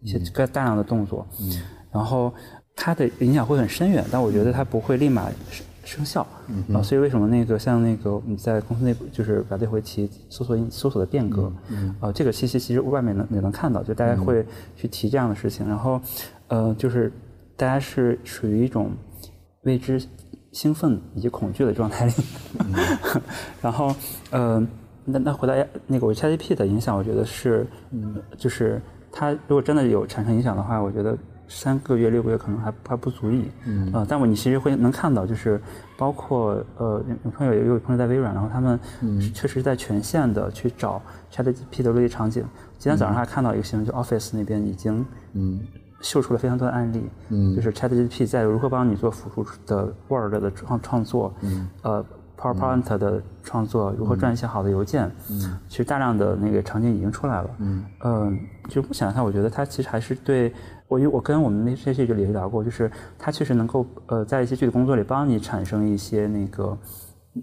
一些个大量的动作，嗯，然后它的影响会很深远，但我觉得它不会立马生生效，嗯。啊，所以为什么那个像那个你在公司内部就是把这回提搜索搜索的变革，嗯啊，这个信息其实外面能也能看到，就大家会去提这样的事情，然后呃，就是大家是属于一种未知。兴奋以及恐惧的状态里，然后，呃，那那回到那个我 ChatGPT 的影响，我觉得是，嗯，就是它如果真的有产生影响的话，我觉得三个月、六个月可能还还不足以，嗯，呃，但我你其实会能看到，就是包括呃，有朋友也有朋友在微软，然后他们确实在全线的去找 ChatGPT 的落地场景。今天早上还看到一个新闻，就 Office 那边已经，嗯。秀出了非常多的案例，嗯，就是 ChatGPT 在如何帮你做辅助的 Word 的创创作，嗯，呃，PowerPoint 的创作，如何撰写好的邮件，嗯，其实大量的那个场景已经出来了，嗯，嗯，就目前来看，我觉得它其实还是对我，因为我跟我们那些这里聊过，就是它确实能够呃在一些具体工作里帮你产生一些那个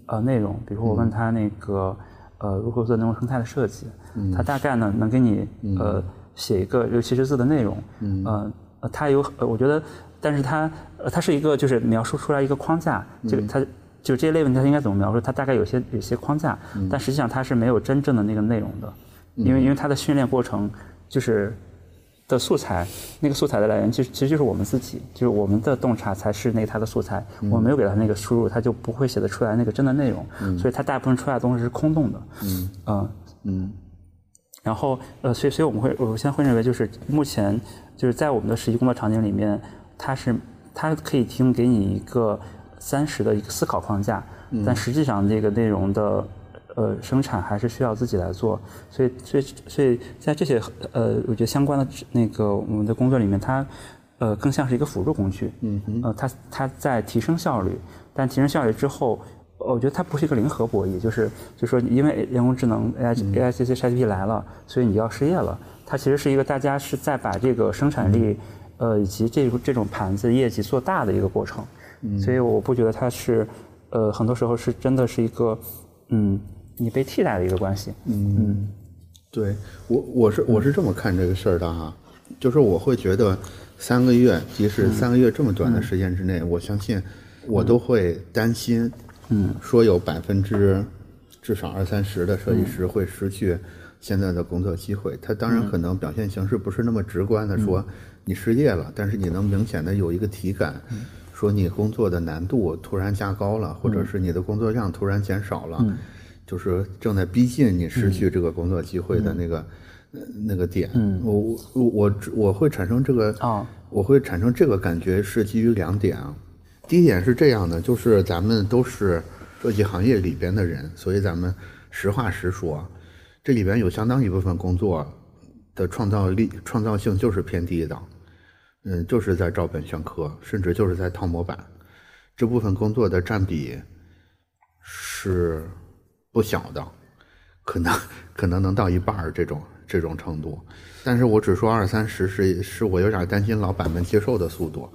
呃内容，比如说我问他那个呃如何做内容生态的设计，嗯，他大概呢能给你呃。写一个六七十字的内容，嗯，呃，它有，我觉得，但是它，呃它是一个就是描述出来一个框架，这个它就这些类问题它应该怎么描述？它大概有些有些框架，但实际上它是没有真正的那个内容的，因为因为它的训练过程就是的素材，那个素材的来源其实其实就是我们自己，就是我们的洞察才是那个它的素材，我没有给它那个输入，它就不会写得出来那个真的内容，所以它大部分出来的东西是空洞的，嗯，嗯嗯。然后，呃，所以，所以我们会，我现在会认为，就是目前，就是在我们的实际工作场景里面，它是，它可以提供给你一个三十的一个思考框架，但实际上这个内容的，呃，生产还是需要自己来做。所以，所以，所以在这些，呃，我觉得相关的那个我们的工作里面，它，呃，更像是一个辅助工具。嗯呃，它它在提升效率，但提升效率之后。我觉得它不是一个零和博弈，就是就说因为人工智能 A I A I C C ChatGPT 来了，所以你要失业了。它其实是一个大家是在把这个生产力，呃，以及这这种盘子业绩做大的一个过程。所以我不觉得它是，呃，很多时候是真的是一个，嗯，你被替代的一个关系。嗯，对我我是我是这么看这个事儿的哈，就是我会觉得三个月，即使三个月这么短的时间之内，我相信我都会担心。嗯，说有百分之至少二三十的设计师会失去现在的工作机会。他当然可能表现形式不是那么直观的说你失业了，但是你能明显的有一个体感，说你工作的难度突然加高了，或者是你的工作量突然减少了，就是正在逼近你失去这个工作机会的那个那个点。我我我我会产生这个啊，我会产生这个感觉是基于两点啊。第一点是这样的，就是咱们都是设计行业里边的人，所以咱们实话实说，这里边有相当一部分工作的创造力、创造性就是偏低的，嗯，就是在照本宣科，甚至就是在套模板，这部分工作的占比是不小的，可能可能能到一半儿这种这种程度，但是我只说二三十是是我有点担心老板们接受的速度。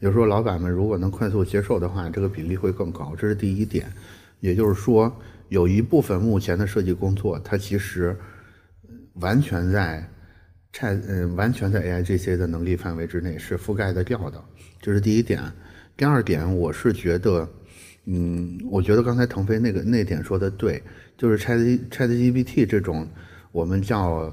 有时候老板们如果能快速接受的话，这个比例会更高，这是第一点。也就是说，有一部分目前的设计工作，它其实完全在拆，嗯，完全在 AIGC 的能力范围之内是覆盖的掉的，这是第一点。第二点，我是觉得，嗯，我觉得刚才腾飞那个那点说的对，就是 Chat ChatGPT 这种我们叫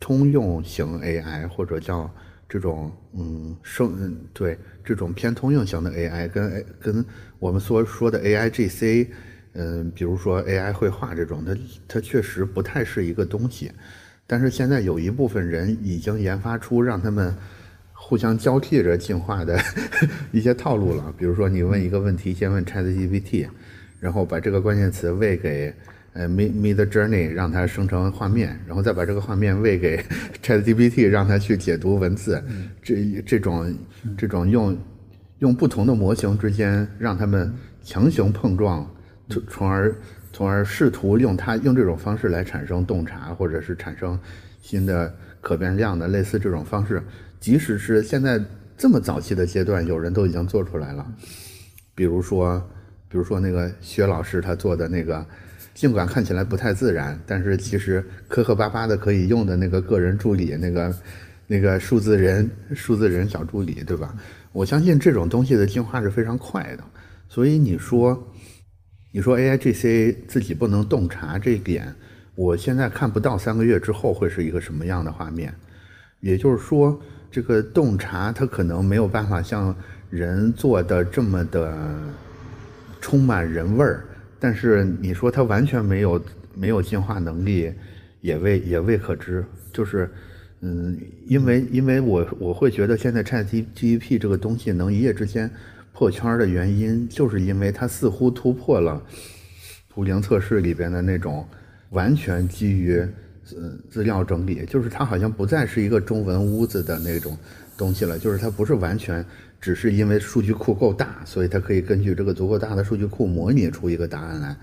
通用型 AI 或者叫这种嗯生嗯对。这种偏通用型的 AI 跟跟我们所说的 AIGC，嗯，比如说 AI 绘画这种，它它确实不太是一个东西。但是现在有一部分人已经研发出让他们互相交替着进化的 一些套路了。比如说，你问一个问题，先问 ChatGPT，然后把这个关键词喂给呃 Mid Mid Journey，让它生成画面，然后再把这个画面喂给 ChatGPT，让它去解读文字。这这种这种用用不同的模型之间让他们强行碰撞，从从而从而试图用它用这种方式来产生洞察，或者是产生新的可变量的类似这种方式，即使是现在这么早期的阶段，有人都已经做出来了。比如说，比如说那个薛老师他做的那个，尽管看起来不太自然，但是其实磕磕巴巴的可以用的那个个人助理，那个那个数字人数字人小助理，对吧？我相信这种东西的进化是非常快的。所以你说，你说 AI GC 自己不能洞察这一点，我现在看不到三个月之后会是一个什么样的画面。也就是说，这个洞察它可能没有办法像人做的这么的充满人味儿，但是你说它完全没有没有进化能力，也未也未可知。就是，嗯，因为因为我我会觉得现在 Chat G G P 这个东西能一夜之间破圈的原因，就是因为它似乎突破了图灵测试里边的那种完全基于呃资料整理，就是它好像不再是一个中文屋子的那种东西了，就是它不是完全只是因为数据库够大，所以它可以根据这个足够大的数据库模拟出一个答案来，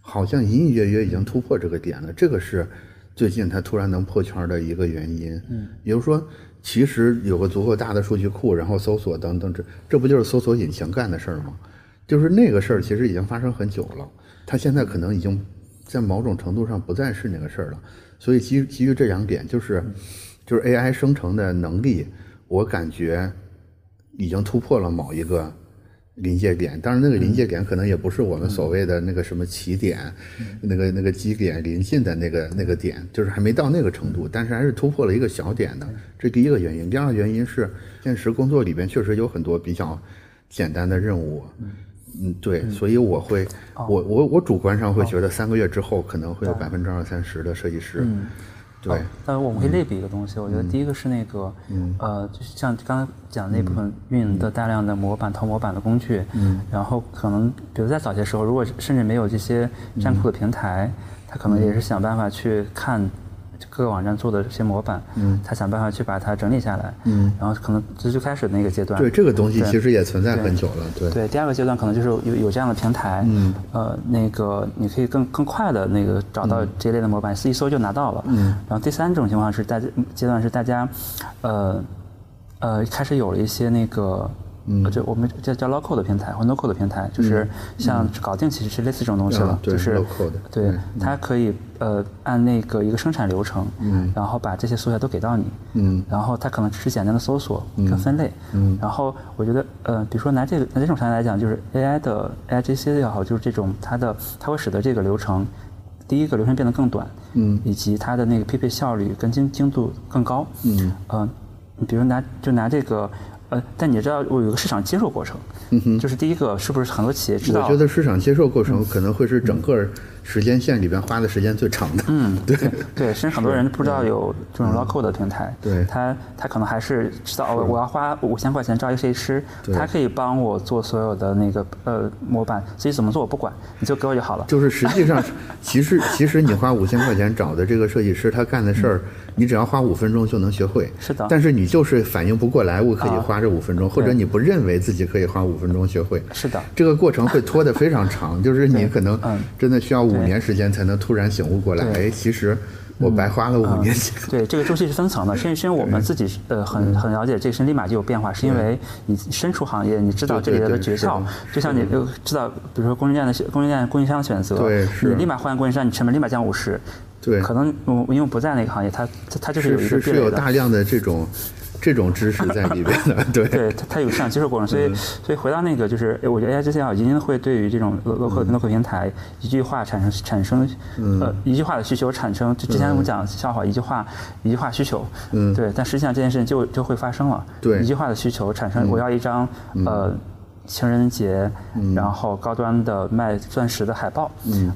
好像隐隐约约已经突破这个点了，这个是最近它突然能破圈的一个原因。嗯，也就是说，其实有个足够大的数据库，然后搜索等等，这这不就是搜索引擎干的事儿吗？就是那个事儿其实已经发生很久了，它现在可能已经在某种程度上不再是那个事儿了。所以基于基于这两点，就是就是 AI 生成的能力，我感觉已经突破了某一个临界点。当然，那个临界点可能也不是我们所谓的那个什么起点，那个那个基点临近的那个那个点，就是还没到那个程度，但是还是突破了一个小点的。这第一个原因。第二个原因是，现实工作里边确实有很多比较简单的任务。嗯，对，所以我会，我我我主观上会觉得三个月之后可能会有百分之二三十的设计师，对，但是我们可以类比一个东西，我觉得第一个是那个，呃，就是像刚才讲的那部分运营的大量的模板、套模板的工具，然后可能比如在早些时候，如果甚至没有这些站库的平台，他可能也是想办法去看。各个网站做的这些模板，嗯，他想办法去把它整理下来，嗯，然后可能这就开始那个阶段。对这个东西其实也存在很久了，对。对，第二个阶段可能就是有有这样的平台，嗯，呃，那个你可以更更快的那个找到这类的模板，一搜就拿到了，嗯。然后第三种情况是大家阶段是大家，呃，呃，开始有了一些那个。嗯，就我们叫叫 local 的平台或 local 的平台，就是像搞定其实是类似这种东西了，就是 local 的对它可以呃按那个一个生产流程，嗯，然后把这些素材都给到你，嗯，然后它可能只是简单的搜索跟分类，嗯，然后我觉得呃比如说拿这个拿这种场景来讲，就是 AI 的 AI GC 也好，就是这种它的它会使得这个流程第一个流程变得更短，嗯，以及它的那个匹配效率跟精精度更高，嗯，呃，比如拿就拿这个。呃，但你知道，我有个市场接受过程，嗯哼，就是第一个，是不是很多企业知道？我觉得市场接受过程可能会是整个时间线里边花的时间最长的。嗯，对对，甚至很多人不知道有这种 local 的平台，对，他他可能还是知道，我要花五千块钱招一个设计师，他可以帮我做所有的那个呃模板，所以怎么做我不管，你就给我就好了。就是实际上，其实其实你花五千块钱找的这个设计师，他干的事儿。你只要花五分钟就能学会，是的。但是你就是反应不过来，我可以花这五分钟，或者你不认为自己可以花五分钟学会，是的。这个过程会拖得非常长，就是你可能真的需要五年时间才能突然醒悟过来。哎，其实我白花了五年钱。对，这个周期是分层的。因为因为我们自己呃很很了解，这个是立马就有变化，是因为你身处行业，你知道这里的诀窍。就像你知道，比如说供应链的供应链供应商选择，对，你立马换供应商，你成本立马降五十。对，可能我因为不在那个行业，他他他就是有一个是有大量的这种 这种知识在里边的，对，对他他有市场接受过程，所以所以回到那个就是，我觉得 AI 之前啊，一定会对于这种 local local 平台一句话产生产生呃一句话的需求产生，就之前我们讲笑话，一句话一句话需求，嗯，对，但实际上这件事情就就会发生了，对，一句话的需求产生，我要一张呃情人节，然后高端的卖钻石的海报，嗯。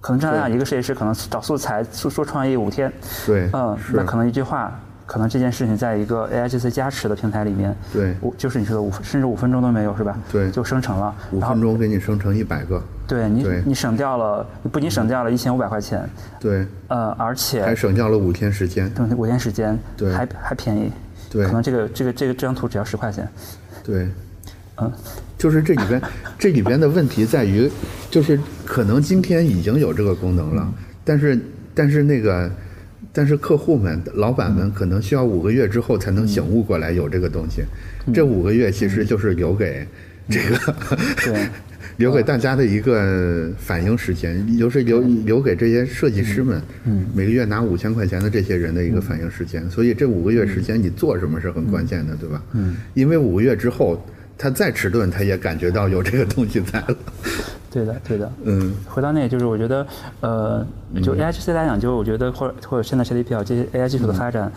可能这样一个设计师可能找素材说说创意五天，对，嗯，那可能一句话可能这件事情在一个 AIGC 加持的平台里面，对，五就是你说的五甚至五分钟都没有是吧？对。就生成了，五分钟给你生成一百个，对你对。你省掉了，你不仅省掉了一千五百块钱，对，呃，而且还省掉了五天时间，对五天时间，对。还还便宜，对。可能这个这个这个这张图只要十块钱，对，嗯，就是这里边这里边的问题在于，就是可能今天已经有这个功能了，但是但是那个。但是客户们、老板们可能需要五个月之后才能醒悟过来有这个东西，这五个月其实就是留给这个对 留给大家的一个反应时间，就是留留给这些设计师们，嗯每个月拿五千块钱的这些人的一个反应时间。所以这五个月时间你做什么是很关键的，对吧？嗯，因为五个月之后他再迟钝，他也感觉到有这个东西在了。对的对的，嗯。回到那个，就是我觉得，呃，就 AIGC 来讲，就我觉得或者或者现在 CDPL 这些 AI 技术的发展，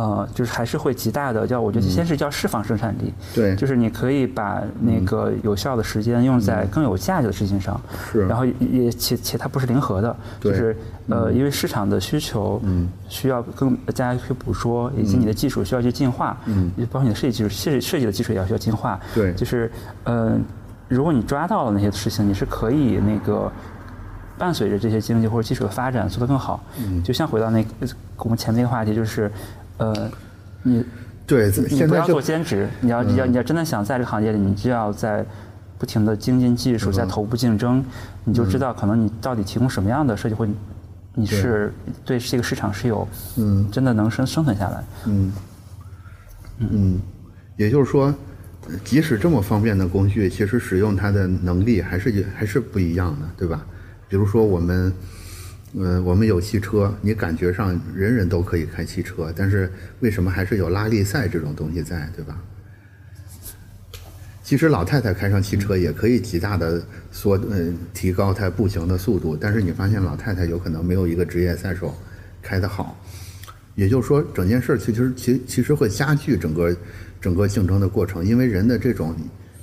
呃，就是还是会极大的叫，我觉得先是叫释放生产力，对。就是你可以把那个有效的时间用在更有价值的事情上，是。然后也也且且它不是零和的，对。就是呃，因为市场的需求，嗯，需要更加去捕捉，以及你的技术需要去进化，嗯，包括你的设计技术设设计的技术也要需要进化，对。就是呃。如果你抓到了那些事情，你是可以那个伴随着这些经济或者技术的发展做得更好。嗯，就像回到那个我们前面那个话题，就是呃，你对，你不要做兼职，你要你要你要真的想在这个行业里，你就要在不停的精进技术，在头部竞争，你就知道可能你到底提供什么样的设计，会你你是对这个市场是有嗯。真的能生生存下来。嗯。嗯，也就是说，即使这么方便的工具，其实使用它的能力还是还是不一样的，对吧？比如说我们，呃，我们有汽车，你感觉上人人都可以开汽车，但是为什么还是有拉力赛这种东西在，对吧？其实老太太开上汽车也可以极大的缩呃提高她步行的速度，但是你发现老太太有可能没有一个职业赛手开得好，也就是说整件事其实其其实会加剧整个整个竞争的过程，因为人的这种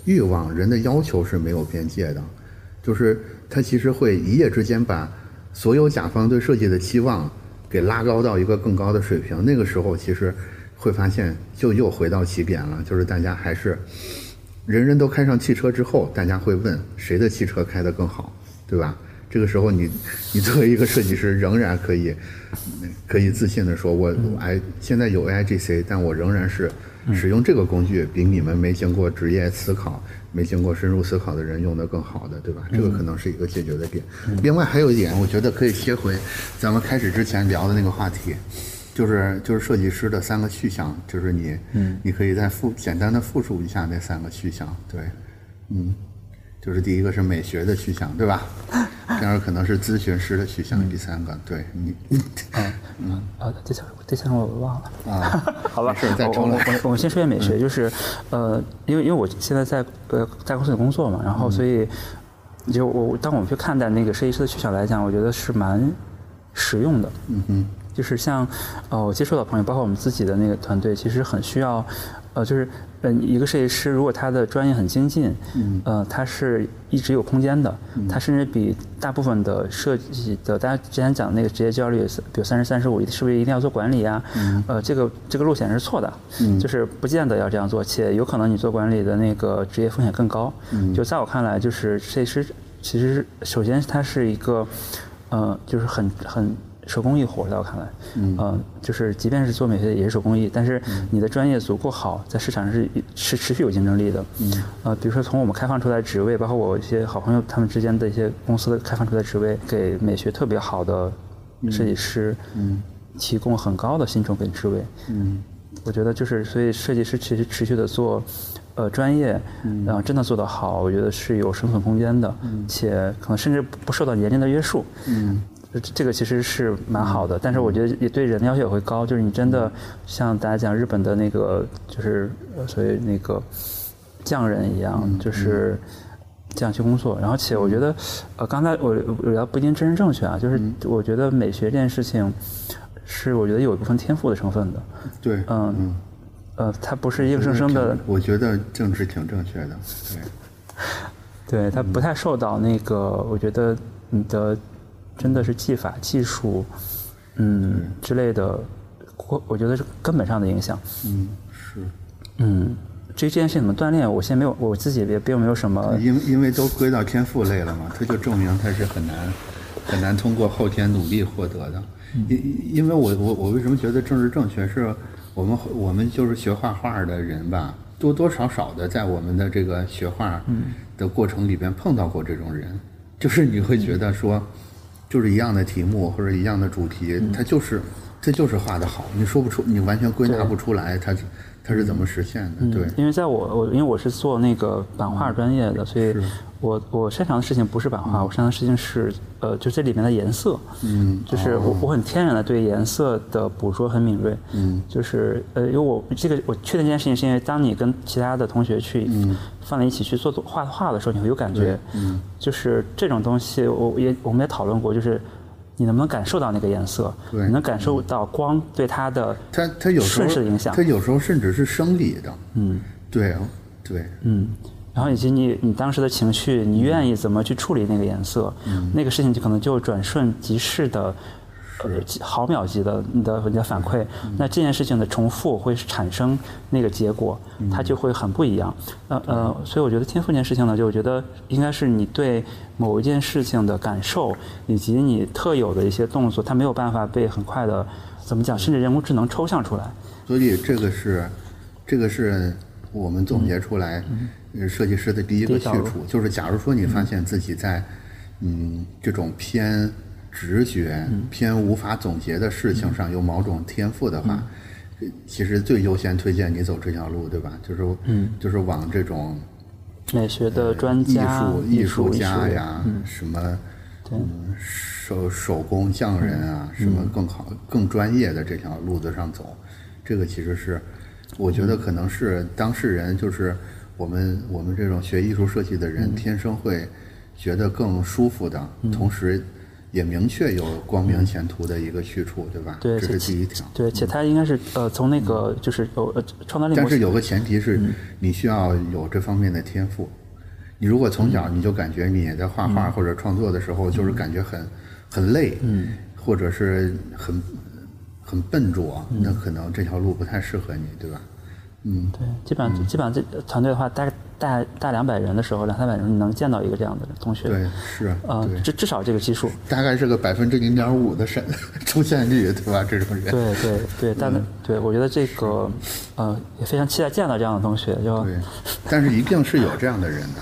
欲望、人的要求是没有边界的，就是他其实会一夜之间把所有甲方对设计的期望给拉高到一个更高的水平，那个时候其实会发现就又回到起点了，就是大家还是。人人都开上汽车之后，大家会问谁的汽车开得更好，对吧？这个时候你，你作为一个设计师，仍然可以，可以自信的说，我我 I 现在有 AIGC，但我仍然是使用这个工具，比你们没经过职业思考、没经过深入思考的人用的更好的，对吧？这个可能是一个解决的点。另外还有一点，我觉得可以切回咱们开始之前聊的那个话题。就是就是设计师的三个去向，就是你，嗯，你可以再复简单的复述一下那三个去向，对，嗯，就是第一个是美学的去向，对吧？第二个可能是咨询师的去向，第三个，对你，嗯嗯，啊，第三第三个我忘了。啊，好吧，是再我重来我我我们先说一下美学，就是呃，因为因为我现在在呃在公司里工作嘛，然后所以就我当我们去看待那个设计师的取向来讲，我觉得是蛮实用的。嗯哼，就是像呃我接触到的朋友，包括我们自己的那个团队，其实很需要呃就是呃一个设计师，如果他的专业很精进，嗯呃他是一直有空间的，他甚至比大部分的设计的大家之前讲那个职业焦虑，比如三十三十五，是不是一定要做管理呀？呃这个这个路线是错的，就是不见得要这样做，且有可能你做管理的那个职业风险更高。就在我看来，就是设计师其实首先他是一个呃就是很很。手工艺活，在我看来，嗯、就是即便是做美学也是手工艺，但是你的专业足够好，在市场上是是持续有竞争力的。嗯，呃，比如说从我们开放出来职位，包括我一些好朋友他们之间的一些公司的开放出来职位，给美学特别好的设计师，嗯，提供很高的薪酬跟职位。嗯，我觉得就是，所以设计师其实持续的做。呃，专业，然后真的做得好，我觉得是有生存空间的，嗯且可能甚至不受到年龄的约束。嗯，这这个其实是蛮好的，但是我觉得也对人的要求也会高，就是你真的像大家讲日本的那个，就是呃所谓那个匠人一样，就是这样去工作。然后且我觉得，呃，刚才我我聊不一定真实正确啊，就是我觉得美学这件事情是我觉得有一部分天赋的成分的。对，嗯，呃，它不是硬生生的。我觉得政治挺正确的，对，对，它不太受到那个，我觉得你的真的是技法、技术，嗯之类的我我觉得是根本上的影响。嗯，是。嗯，至于这件事情怎么锻炼，我现在没有，我自己也并没有什么。因因为都归到天赋类了嘛，它就证明它是很难很难通过后天努力获得的。因因为我我我为什么觉得政治正确是我们我们就是学画画的人吧，多多少少的在我们的这个学画的过程里边碰到过这种人，就是你会觉得说，就是一样的题目或者一样的主题，它就是它就是画的好，你说不出，你完全归纳不出来，它它是怎么实现的？对，因为在我我因为我是做那个版画专业的，所以。我我擅长的事情不是版画，我擅长的事情是，呃，就这里面的颜色，嗯，就是我我很天然的对颜色的捕捉很敏锐，嗯，就是呃，因为我这个我确定这件事情是因为当你跟其他的同学去放在一起去做画画的时候，你会有感觉，嗯，就是这种东西，我也我们也讨论过，就是你能不能感受到那个颜色，对，你能感受到光对它的它它有瞬时的影响，它有时候甚至是生理的，嗯，对，对，嗯。然后以及你你当时的情绪，你愿意怎么去处理那个颜色，那个事情就可能就转瞬即逝的，呃毫秒级的你的你的反馈，那这件事情的重复会产生那个结果，它就会很不一样。呃呃，所以我觉得天赋这件事情呢，就我觉得应该是你对某一件事情的感受，以及你特有的一些动作，它没有办法被很快的怎么讲，甚至人工智能抽象出来。所以这个是，这个是我们总结出来。设计师的第一个去处就是，假如说你发现自己在，嗯，这种偏直觉、偏无法总结的事情上有某种天赋的话，其实最优先推荐你走这条路，对吧？就是，嗯，就是往这种美学的专家、艺术艺术家呀，什么，嗯，手手工匠人啊，什么更好、更专业的这条路子上走，这个其实是，我觉得可能是当事人就是。我们我们这种学艺术设计的人，天生会觉得更舒服的，同时也明确有光明前途的一个去处，对吧？对，这是第一条。对，且他应该是呃，从那个就是有呃创造力。但是有个前提是你需要有这方面的天赋。你如果从小你就感觉你在画画或者创作的时候就是感觉很很累，嗯，或者是很很笨拙，那可能这条路不太适合你，对吧？嗯，对，基本上基本上这团队的话，大概大大两百人的时候，两三百人你能见到一个这样的同学。对，是啊，至至少这个基数，大概是个百分之零点五的审 出现率，对吧？这种人。对对对，但对我觉得这个，呃，也非常期待见到这样的同学，就。对，但是一定是有这样的人的。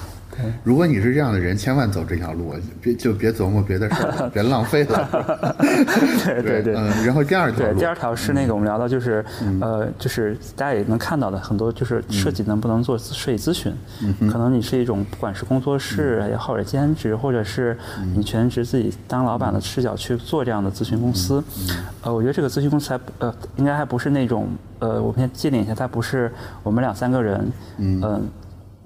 如果你是这样的人，千万走这条路，别就别琢磨别的事儿，别浪费了。对对对。嗯，然后第二条，对，第二条是那个我们聊到就是，呃，就是大家也能看到的很多，就是设计能不能做设计咨询？嗯可能你是一种不管是工作室也好，或者兼职，或者是你全职自己当老板的视角去做这样的咨询公司。嗯。呃，我觉得这个咨询公司还呃，应该还不是那种呃，我们先界定一下，它不是我们两三个人。嗯。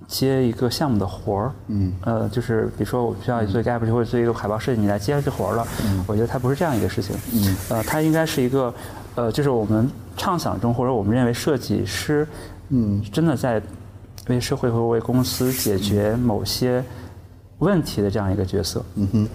接一个项目的活儿，嗯，呃，就是比如说我需要做一个 app 或者做一个海报设计，你来接这活儿了，嗯，我觉得它不是这样一个事情，嗯，呃，它应该是一个，呃，就是我们畅想中或者我们认为设计师，嗯，真的在为社会或为公司解决某些问题的这样一个角色，嗯哼，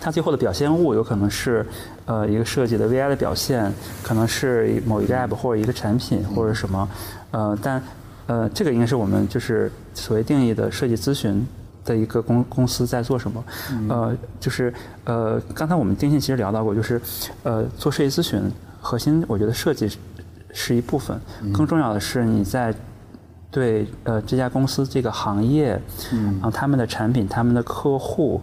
它最后的表现物有可能是，呃，一个设计的 VI 的表现，可能是某一个 app 或者一个产品或者什么，呃，但。呃，这个应该是我们就是所谓定义的设计咨询的一个公公司在做什么？呃，就是呃，刚才我们丁信其实聊到过，就是呃，做设计咨询核心，我觉得设计是一部分，更重要的是你在对呃这家公司这个行业，然后他们的产品、他们的客户，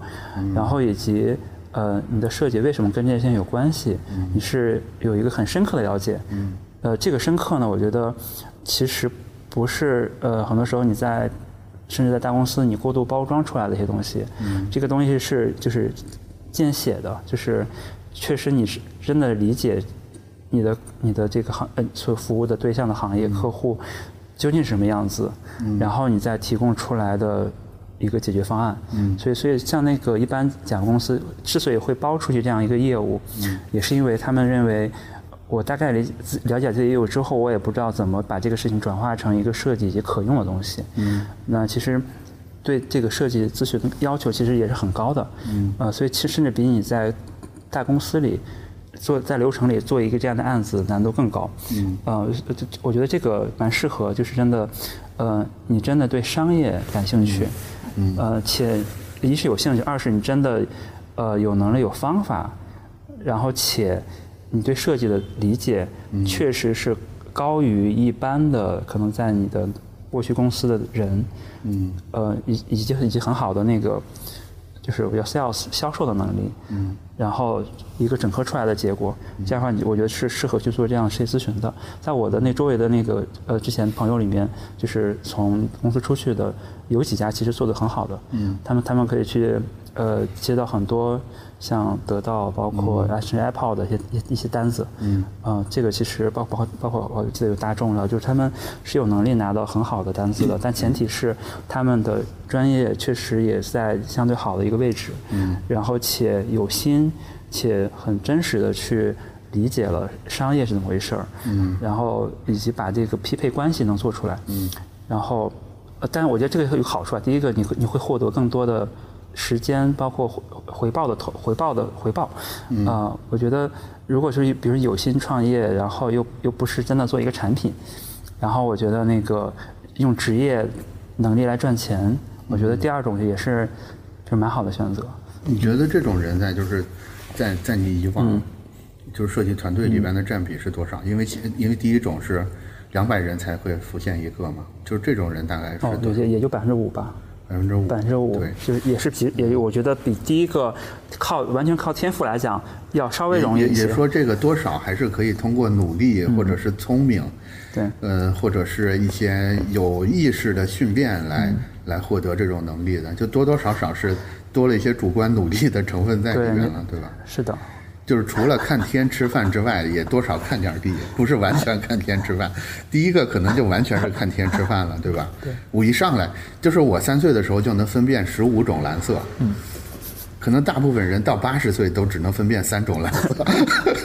然后以及呃你的设计为什么跟这些有关系，你是有一个很深刻的了解。呃，这个深刻呢，我觉得其实。不是，呃，很多时候你在，甚至在大公司，你过度包装出来的一些东西，这个东西是就是见血的，就是确实你是真的理解你的你的这个行呃所服务的对象的行业客户究竟是什么样子，然后你再提供出来的一个解决方案。所以所以像那个一般甲公司之所以会包出去这样一个业务，也是因为他们认为。我大概了了解这些业务之后，我也不知道怎么把这个事情转化成一个设计以及可用的东西。嗯，那其实对这个设计咨询要求其实也是很高的。嗯，呃，所以其实甚至比你在大公司里做在流程里做一个这样的案子难度更高。嗯，呃，我觉得这个蛮适合，就是真的，呃，你真的对商业感兴趣，嗯，呃，且一是有兴趣，二是你真的，呃，有能力有方法，然后且你对设计的理解确实是高于一般的可能在你的过去公司的人，嗯，呃，以以及以及很好的那个。就是我叫 sales 销售的能力，嗯，然后一个整合出来的结果，这样的话，你我觉得是适合去做这样设计咨询的。在我的那周围的那个呃之前朋友里面，就是从公司出去的有几家其实做的很好的，嗯，他们他们可以去。呃，接到很多像得到，包括啊，甚至 Apple 的一些一一些单子，嗯，啊，这个其实包包括包括我记得有大众了，就是他们是有能力拿到很好的单子的，但前提是他们的专业确实也在相对好的一个位置，嗯，然后且有心且很真实的去理解了商业是怎么回事儿，嗯，然后以及把这个匹配关系能做出来，嗯，然后，呃，但是我觉得这个有好处啊，第一个你会你会获得更多的。时间包括回回报的投回报的回报，啊，我觉得如果是比如有心创业，然后又又不是真的做一个产品，然后我觉得那个用职业能力来赚钱，我觉得第二种也是就蛮好的选择。你觉得这种人在就是在在你以往就是设计团队里边的占比是多少？因为因为第一种是两百人才会浮现一个嘛，就是这种人大概是哦，也也就百分之五吧。百分之五，百分之五，对就是也是比也，我觉得比第一个靠完全靠天赋来讲要稍微容易一些。也说这个多少还是可以通过努力或者是聪明，对，呃，或者是一些有意识的训练来来获得这种能力的，就多多少少是多了一些主观努力的成分在里面了，对吧？是的。就是除了看天吃饭之外，也多少看点地，不是完全看天吃饭。第一个可能就完全是看天吃饭了，对吧？对。我一上来就是我三岁的时候就能分辨十五种蓝色，嗯，可能大部分人到八十岁都只能分辨三种蓝色。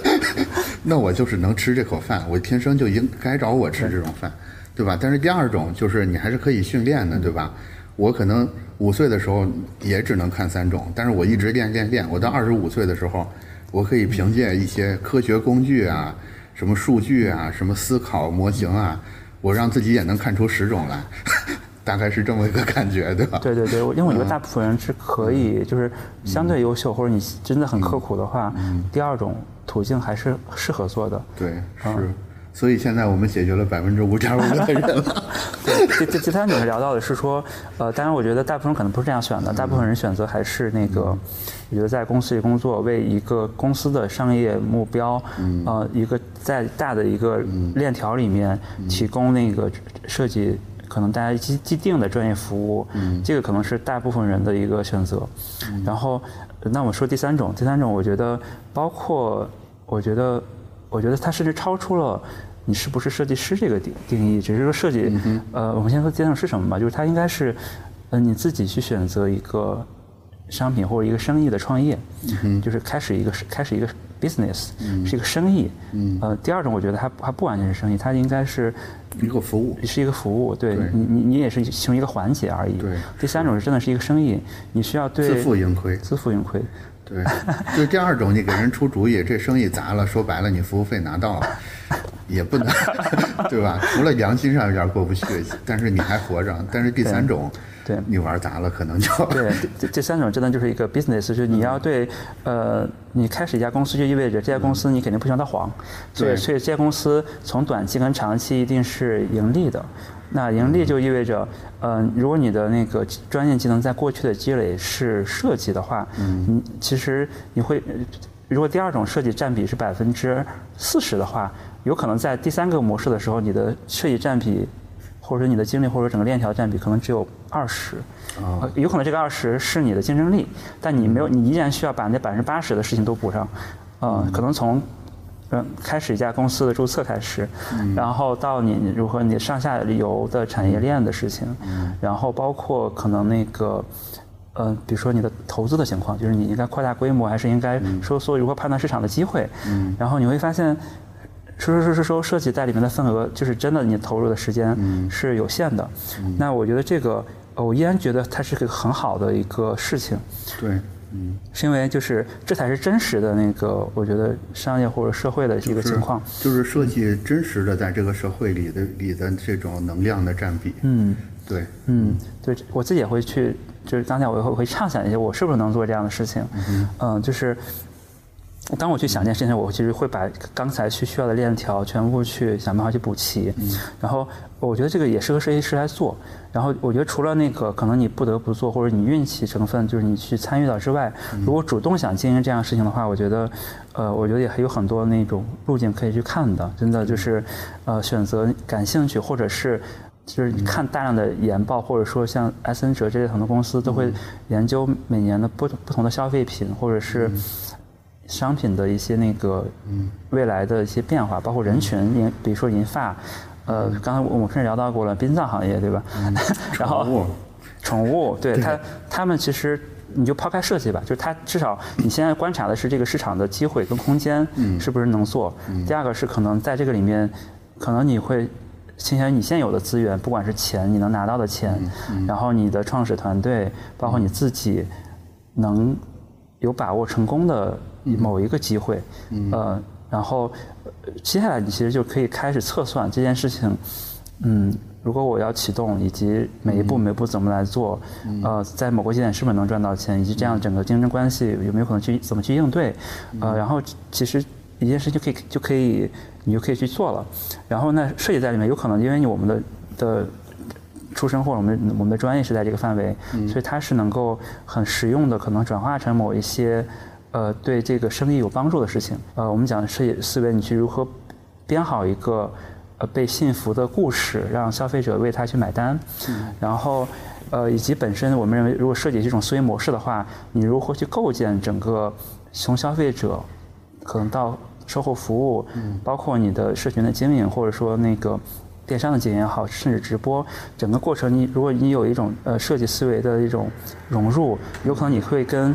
那我就是能吃这口饭，我天生就应该找我吃这种饭，对吧？但是第二种就是你还是可以训练的，对吧？我可能五岁的时候也只能看三种，但是我一直练练练，我到二十五岁的时候。我可以凭借一些科学工具啊，什么数据啊，什么思考模型啊，我让自己也能看出十种来，大概是这么一个感觉，对吧？对对对，因为我觉得大部分人是可以，就是相对优秀，或者你真的很刻苦的话，第二种途径还是适合做的。对，是。所以现在我们解决了百分之五点五 的人了。对，第第第三种是聊到的是说，呃，当然我觉得大部分人可能不是这样选的，大部分人选择还是那个，我觉得在公司里工作，为一个公司的商业目标，呃，一个在大的一个链条里面提供那个设计，可能大家既既定的专业服务，这个可能是大部分人的一个选择。然后，那我说第三种，第三种我觉得包括，我觉得。我觉得它甚至超出了你是不是设计师这个定定义，只是说设计，呃，我们先说阶段是什么吧，就是它应该是，呃，你自己去选择一个商品或者一个生意的创业，就是开始一个开始一个 business，是一个生意。呃，第二种我觉得它还不完全是生意，它应该是一个服务，是一个服务，对你你你也是其中一个环节而已。对，第三种是真的是一个生意，你需要对自负盈亏，自负盈亏。对，就第二种，你给人出主意，这生意砸了，说白了，你服务费拿到了，也不能，对吧？除了良心上有点过不去，但是你还活着。但是第三种，对，你玩砸了，可能就对。这这三种真的就是一个 business，就是你要对，呃，你开始一家公司就意味着这家公司你肯定不想它黄，所以所以这家公司从短期跟长期一定是盈利的。那盈利就意味着，嗯，如果你的那个专业技能在过去的积累是设计的话，嗯，其实你会，如果第二种设计占比是百分之四十的话，有可能在第三个模式的时候，你的设计占比，或者说你的精力或者整个链条占比可能只有二十，啊，有可能这个二十是你的竞争力，但你没有，你依然需要把那百分之八十的事情都补上，啊，可能从。嗯，开始一家公司的注册开始，然后到你如何你上下游的产业链的事情，然后包括可能那个，呃，比如说你的投资的情况，就是你应该扩大规模还是应该收缩？如何判断市场的机会？然后你会发现，说说说说说设计在里面的份额，就是真的你投入的时间是有限的。那我觉得这个，我依然觉得它是个很好的一个事情。对。嗯，是因为就是这才是真实的那个，我觉得商业或者社会的一个情况，就是设计真实的在这个社会里的里的这种能量的占比。嗯，对，嗯，对我自己也会去，就是当下我会会畅想一些，我是不是能做这样的事情？嗯，就是。当我去想这件事情，我其实会把刚才去需要的链条全部去想办法去补齐。然后我觉得这个也适合设计师来做。然后我觉得除了那个可能你不得不做或者你运气成分就是你去参与到之外，如果主动想经营这样事情的话，我觉得，呃，我觉得也还有很多那种路径可以去看的。真的就是，呃，选择感兴趣或者是就是看大量的研报，或者说像埃森哲这些很多公司都会研究每年的不不同的消费品或者是。商品的一些那个未来的一些变化，包括人群，银，比如说银发，呃，刚才我们甚至聊到过了殡葬行业，对吧？然后宠物，对它，他们其实你就抛开设计吧，就是它至少你现在观察的是这个市场的机会跟空间是不是能做。第二个是可能在这个里面，可能你会倾向于你现有的资源，不管是钱你能拿到的钱，然后你的创始团队，包括你自己能有把握成功的。某一个机会，呃，然后接下来你其实就可以开始测算这件事情，嗯，如果我要启动，以及每一步每步怎么来做，呃，在某个节点是不是能赚到钱，以及这样整个竞争关系有没有可能去怎么去应对，呃，然后其实一件事就可以就可以你就可以去做了，然后那设计在里面有可能因为我们的的出身或者我们我们的专业是在这个范围，所以它是能够很实用的，可能转化成某一些。呃，对这个生意有帮助的事情，呃，我们讲设计思维，你去如何编好一个呃被信服的故事，让消费者为他去买单，然后呃，以及本身我们认为，如果设计这种思维模式的话，你如何去构建整个从消费者可能到售后服务，包括你的社群的经营，或者说那个电商的经营也好，甚至直播，整个过程，你如果你有一种呃设计思维的一种融入，有可能你会跟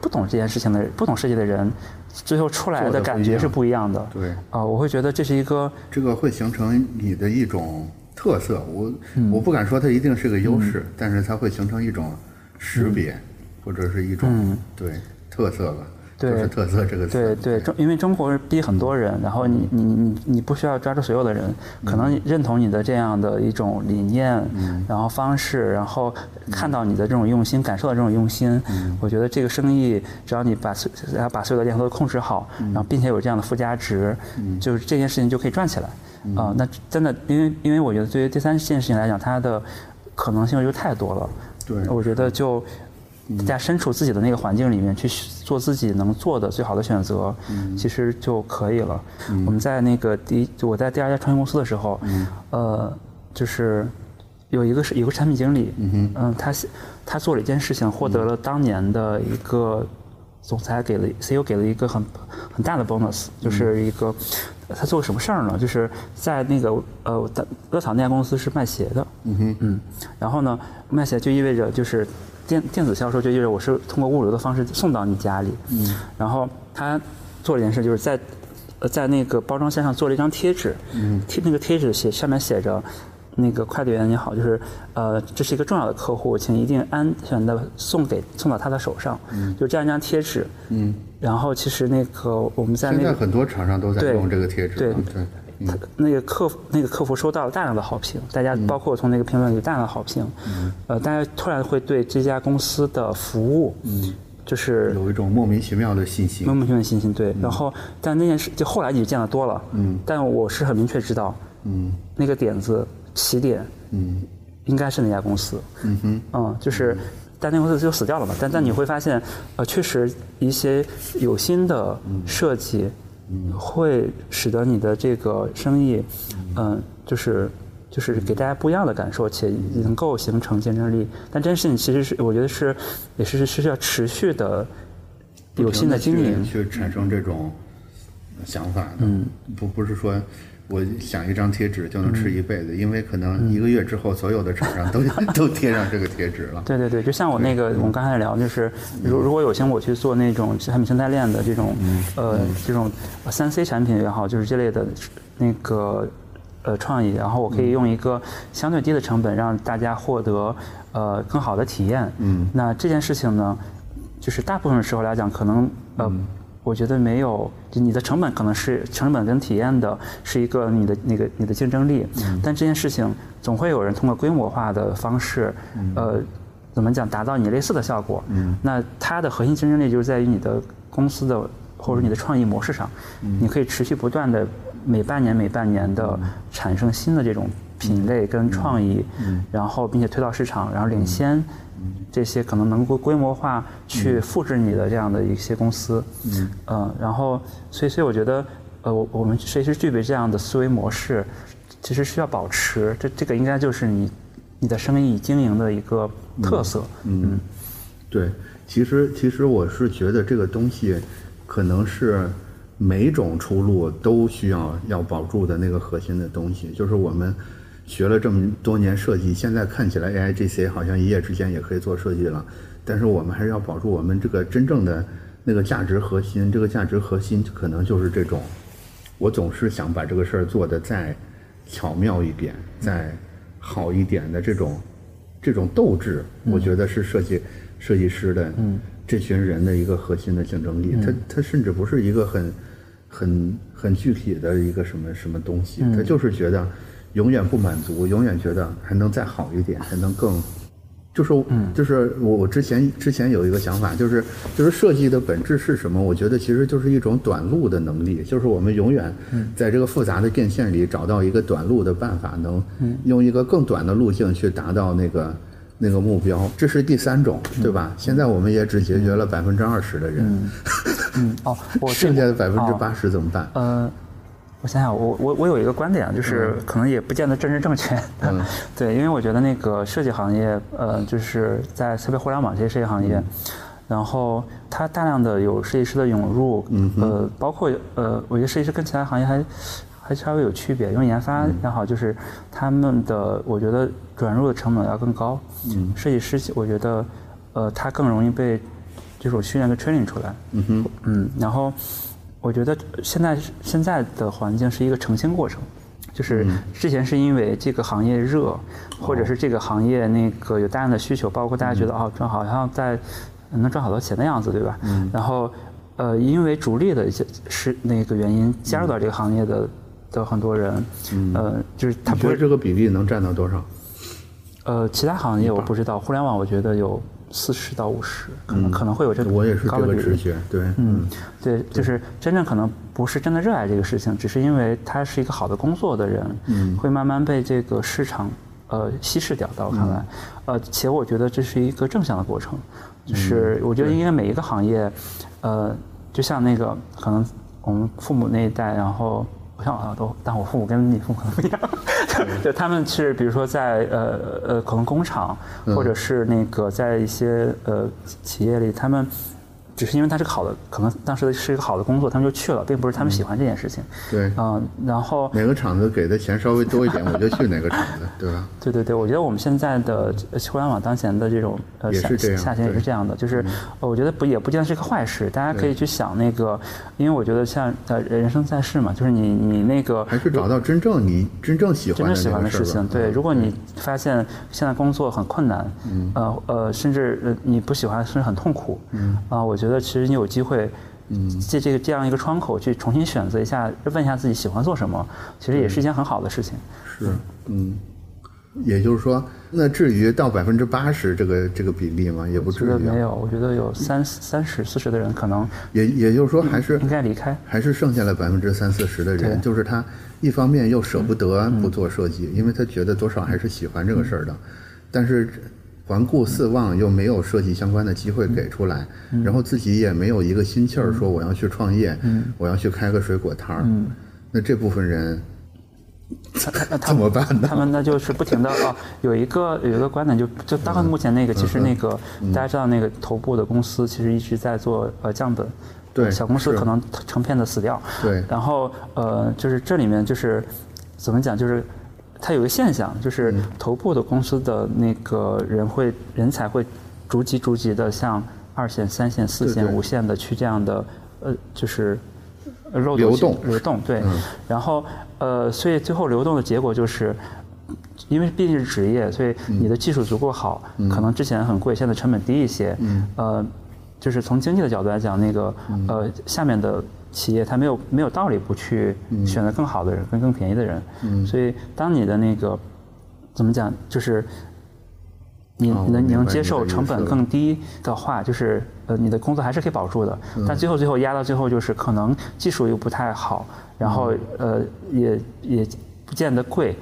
不懂这件事情的不懂设计的人，最后出来的感觉是不一样的。对啊，我会觉得这是一个这个会形成你的一种特色。我我不敢说它一定是个优势，但是它会形成一种识别，或者是一种对特色吧。对特色这个词。对对，中因为中国逼很多人，然后你你你你不需要抓住所有的人，可能认同你的这样的一种理念，然后方式，然后看到你的这种用心，感受到这种用心，我觉得这个生意只要你把然后把所有的链条都控制好，然后并且有这样的附加值，就是这件事情就可以赚起来。啊，那真的，因为因为我觉得对于第三件事情来讲，它的可能性就太多了。对，我觉得就。大家身处自己的那个环境里面去做自己能做的最好的选择，其实就可以了。我们在那个第，我在第二家创业公司的时候，呃，就是有一个是有个产品经理，嗯，他他做了一件事情，获得了当年的一个总裁给了 CEO 给了一个很很大的 bonus，就是一个他做什么事儿呢？就是在那个呃，乐草那家公司是卖鞋的，嗯哼嗯，然后呢，卖鞋就意味着就是。电电子销售就意味着我是通过物流的方式送到你家里，嗯，然后他做了一件事，就是在呃在那个包装箱上做了一张贴纸，嗯，贴那个贴纸写上面写着，那个快递员你好，就是呃这是一个重要的客户，请一定安全的送给送到他的手上，嗯，就这样一张贴纸，嗯，然后其实那个我们在现在很多厂商都在用这个贴纸，对对。那个客服那个客服收到了大量的好评，大家包括从那个评论里大量的好评，呃，大家突然会对这家公司的服务，嗯，就是有一种莫名其妙的信心，莫名其妙的信心，对。然后，但那件事就后来你见得多了，嗯，但我是很明确知道，嗯，那个点子起点，嗯，应该是那家公司，嗯哼，嗯，就是，但那公司就死掉了嘛。但但你会发现，呃，确实一些有心的设计。会使得你的这个生意，嗯，就是就是给大家不一样的感受，且能够形成竞争力。但这件事情其实是我觉得是也是是需要持续的有新的经营去产生这种想法的。嗯，不不是说。我想一张贴纸就能吃一辈子，因为可能一个月之后，所有的厂商都 都贴上这个贴纸了。对对对，就像我那个，我们刚才聊，就是如如果有幸我去做那种产品生态链的这种，呃，这种三 C 产品也好，就是这类的那个呃创意，然后我可以用一个相对低的成本让大家获得呃更好的体验。嗯，那这件事情呢，就是大部分时候来讲，可能呃，我觉得没有，就你的成本可能是成本跟体验的是一个你的那个你的竞争力，但这件事情总会有人通过规模化的方式，呃，怎么讲达到你类似的效果。那它的核心竞争力就是在于你的公司的或者你的创意模式上，你可以持续不断的每半年每半年的产生新的这种品类跟创意，然后并且推到市场，然后领先。这些可能能够规模化去复制你的这样的一些公司，嗯，然后所以所以我觉得，呃，我我们设计师具备这样的思维模式，其实需要保持，这这个应该就是你你的生意经营的一个特色，嗯，对，其实其实我是觉得这个东西可能是每种出路都需要要保住的那个核心的东西，就是我们。学了这么多年设计，现在看起来 A I G C 好像一夜之间也可以做设计了，但是我们还是要保住我们这个真正的那个价值核心。这个价值核心可能就是这种，我总是想把这个事儿做得再巧妙一点、再好一点的这种这种斗志，我觉得是设计设计师的这群人的一个核心的竞争力。它它甚至不是一个很很很具体的一个什么什么东西，他就是觉得。永远不满足，永远觉得还能再好一点，还能更，就是，就是我我之前之前有一个想法，就是就是设计的本质是什么？我觉得其实就是一种短路的能力，就是我们永远在这个复杂的电线里找到一个短路的办法，能用一个更短的路径去达到那个那个目标。这是第三种，对吧？现在我们也只解决了百分之二十的人，嗯哦，剩下的百分之八十怎么办？嗯。我想想，我我我有一个观点，就是可能也不见得政治正确。嗯，对，因为我觉得那个设计行业，呃，就是在特别互联网这些设计行业，然后它大量的有设计师的涌入，呃，包括呃，我觉得设计师跟其他行业还还稍微有区别，因为研发也好，就是他们的我觉得转入的成本要更高。嗯，设计师我觉得，呃，他更容易被这种训练跟 training 出来。嗯哼，嗯，然后。我觉得现在现在的环境是一个澄清过程，就是之前是因为这个行业热，或者是这个行业那个有大量的需求，包括大家觉得哦赚好像在能赚好多钱的样子，对吧？然后呃因为逐利的一些是那个原因加入到这个行业的的很多人，呃就是他觉得这个比例能占到多少？呃其他行业我不知道，互联网我觉得有。四十到五十，可能可能会有这个我也是这个直觉，对，嗯，对，就是真正可能不是真的热爱这个事情，只是因为他是一个好的工作的人，嗯，会慢慢被这个市场呃稀释掉。在我看来，呃，且我觉得这是一个正向的过程，就是我觉得应该每一个行业，呃，就像那个可能我们父母那一代，然后。不像啊，都，但我父母跟你父母可能不一样，就他们是比如说在呃呃可能工厂，或者是那个在一些呃企业里，他们。只是因为他是个好的，可能当时是一个好的工作，他们就去了，并不是他们喜欢这件事情。对，嗯，然后哪个厂子给的钱稍微多一点，我就去哪个厂子，对吧？对对对，我觉得我们现在的互联网当前的这种呃下下限也是这样的，就是我觉得不也不见得是个坏事，大家可以去想那个，因为我觉得像呃人生在世嘛，就是你你那个还是找到真正你真正喜欢真正喜欢的事情。对，如果你发现现在工作很困难，嗯，呃呃，甚至你不喜欢，甚至很痛苦，嗯，啊，我觉得。觉得其实你有机会，嗯，借这个这样一个窗口去重新选择一下，问一下自己喜欢做什么，其实也是一件很好的事情。是，嗯，也就是说，那至于到百分之八十这个这个比例吗？也不至于。没有，我觉得有三三十四十的人可能也也就是说还是应该离开，还是剩下了百分之三四十的人，就是他一方面又舍不得不做设计，因为他觉得多少还是喜欢这个事儿的，但是。环顾四望，又没有设计相关的机会给出来，然后自己也没有一个心气儿说我要去创业，我要去开个水果摊儿。那这部分人 怎么办呢？他们那就是不停的哦，有一个有一个观点，就就大概目前那个，其实那个大家知道那个头部的公司其实一直在做呃降本，对，小公司可能成片的死掉，对，然后呃就是这里面就是怎么讲就是。它有个现象，就是头部的公司的那个人会人才会逐级逐级的向二线、三线、四线、五线的去这样的呃，就是流动。流动对，然后呃，所以最后流动的结果就是，因为毕竟是职业，所以你的技术足够好，可能之前很贵，现在成本低一些，呃，就是从经济的角度来讲，那个呃下面的企业它没有没有道理不去选择更好的人跟更便宜的人，所以当你的那个怎么讲，就是你哦你能你能接受成本更低的话，就是呃你的工作还是可以保住的，嗯。但最后最后压到最后就是可能技术又不太好，然后嗯。呃也也不见得贵。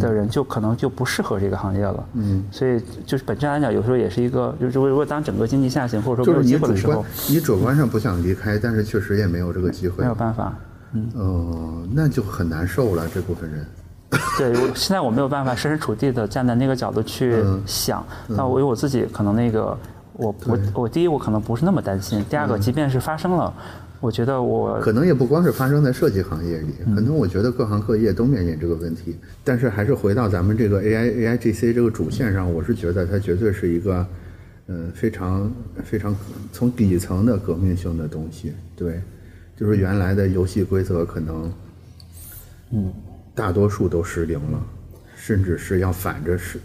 的人就可能就不适合这个行业了，嗯，所以就是本质来讲，有时候也是一个，就是如果当整个经济下行或者说没有机会的时候，，你主观上不想离开，但是确实也没有这个机会没。有办法。哦，那就很难受了，这部分人。对，我现在我没有办法设身处地的站在那个角度去嗯想。那我有我自己可能那个，我我我第一我可能不是那么担心，第二个即便是发生了，我觉得我可能也不光是发生在设计行业里，嗯可能我觉得各行各业都面临这个问题。但是还是回到咱们这个 AI AI GC 这个主线上，我是觉得它绝对是一个，呃，非常非常从底层的革命性的东西。对，就是原来的游戏规则可能，嗯，大多数都失灵了，甚至是要反着是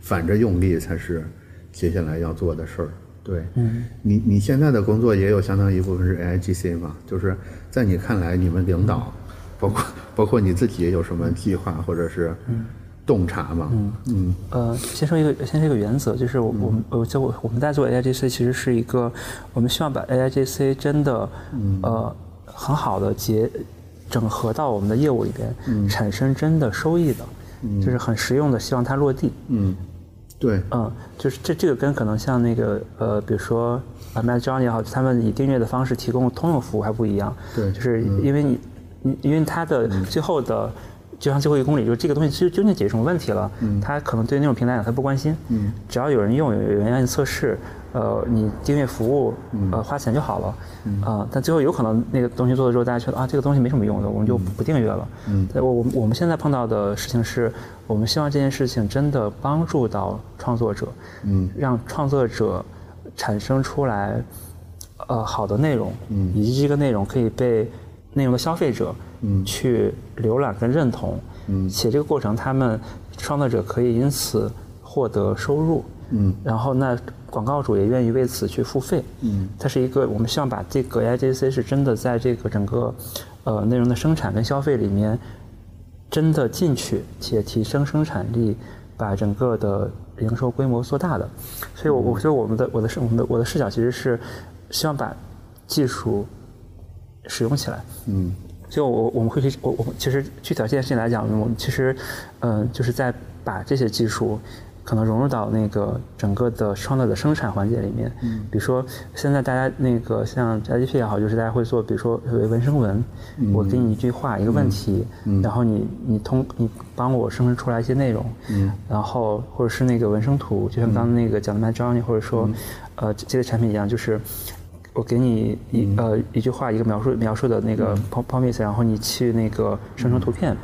反着用力才是接下来要做的事儿。对，嗯，你你现在的工作也有相当一部分是 AIGC 嘛？就是在你看来，你们领导，包括包括你自己有什么计划或者是洞察吗？嗯。嗯。呃，先说一个，先说一个原则，就是我我们我就我我们在做 AIGC，其实是一个，我们希望把 AIGC 真的，呃，很好的结整合到我们的业务里边，产生真的收益的，就是很实用的，希望它落地。嗯，对，嗯，就是这这个跟可能像那个呃，比如说啊 m a g John 也好，他们以订阅的方式提供通用服务还不一样。对就是因为你，你因为它的最后的，就像最后一公里，就是这个东西究究竟解决什么问题了，嗯，他可能对那种平台他不关心。嗯，只要有人用，有有人愿意测试，呃，你订阅服务，呃，花钱就好了。嗯。啊，但最后有可能那个东西做的时候，大家觉得啊，这个东西没什么用的，我们就不订阅了。嗯，我我们我们现在碰到的事情是，我们希望这件事情真的帮助到创作者，嗯，让创作者产生出来呃好的内容，嗯，以及这个内容可以被内容的消费者，嗯，去浏览跟认同，嗯，且这个过程他们创作者可以因此获得收入，嗯，然后那广告主也愿意为此去付费，嗯，它是一个我们希望把这个 AIGC 是真的在这个整个呃内容的生产跟消费里面真的进去，且提升生产力，把整个的营收规模做大的。所以我，我觉得我们的我的视我们的我的视角其实是希望把技术使用起来。嗯就我我们会去我我其实具体到这件事情来讲，我们其实嗯、呃就是在把这些技术可能融入到那个整个的创作的生产环节里面。嗯，比如说现在大家那个像 IGP 也好，就是大家会做，比如说有文生文，我给你一句话一个问题，然后你你通你帮我生成出来一些内容，嗯，然后或者是那个文生图，就像刚刚那个讲的 Mad Journey，或者说呃这这类产品一样，就是。我给你一呃一句话一个描述描述的那个 p o m i s 然后你去那个生成图片，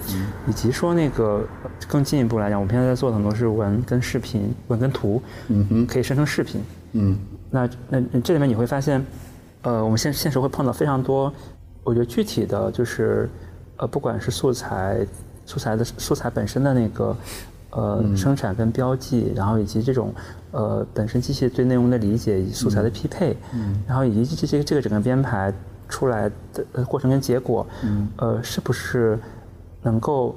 以及说那个更进一步来讲，我们现在在做的很多是文跟视频，文跟图，嗯哼，可以生成视频。嗯那那那这里面你会发现，呃，我们现现实会碰到非常多，我觉得具体的就是，呃，不管是素材素材的素材本身的那个。呃，生产跟标记，然后以及这种呃本身机器对内容的理解以及素材的匹配，嗯，然后以及这这这个整个编排出来的呃过程跟结果，嗯，呃，是不是能够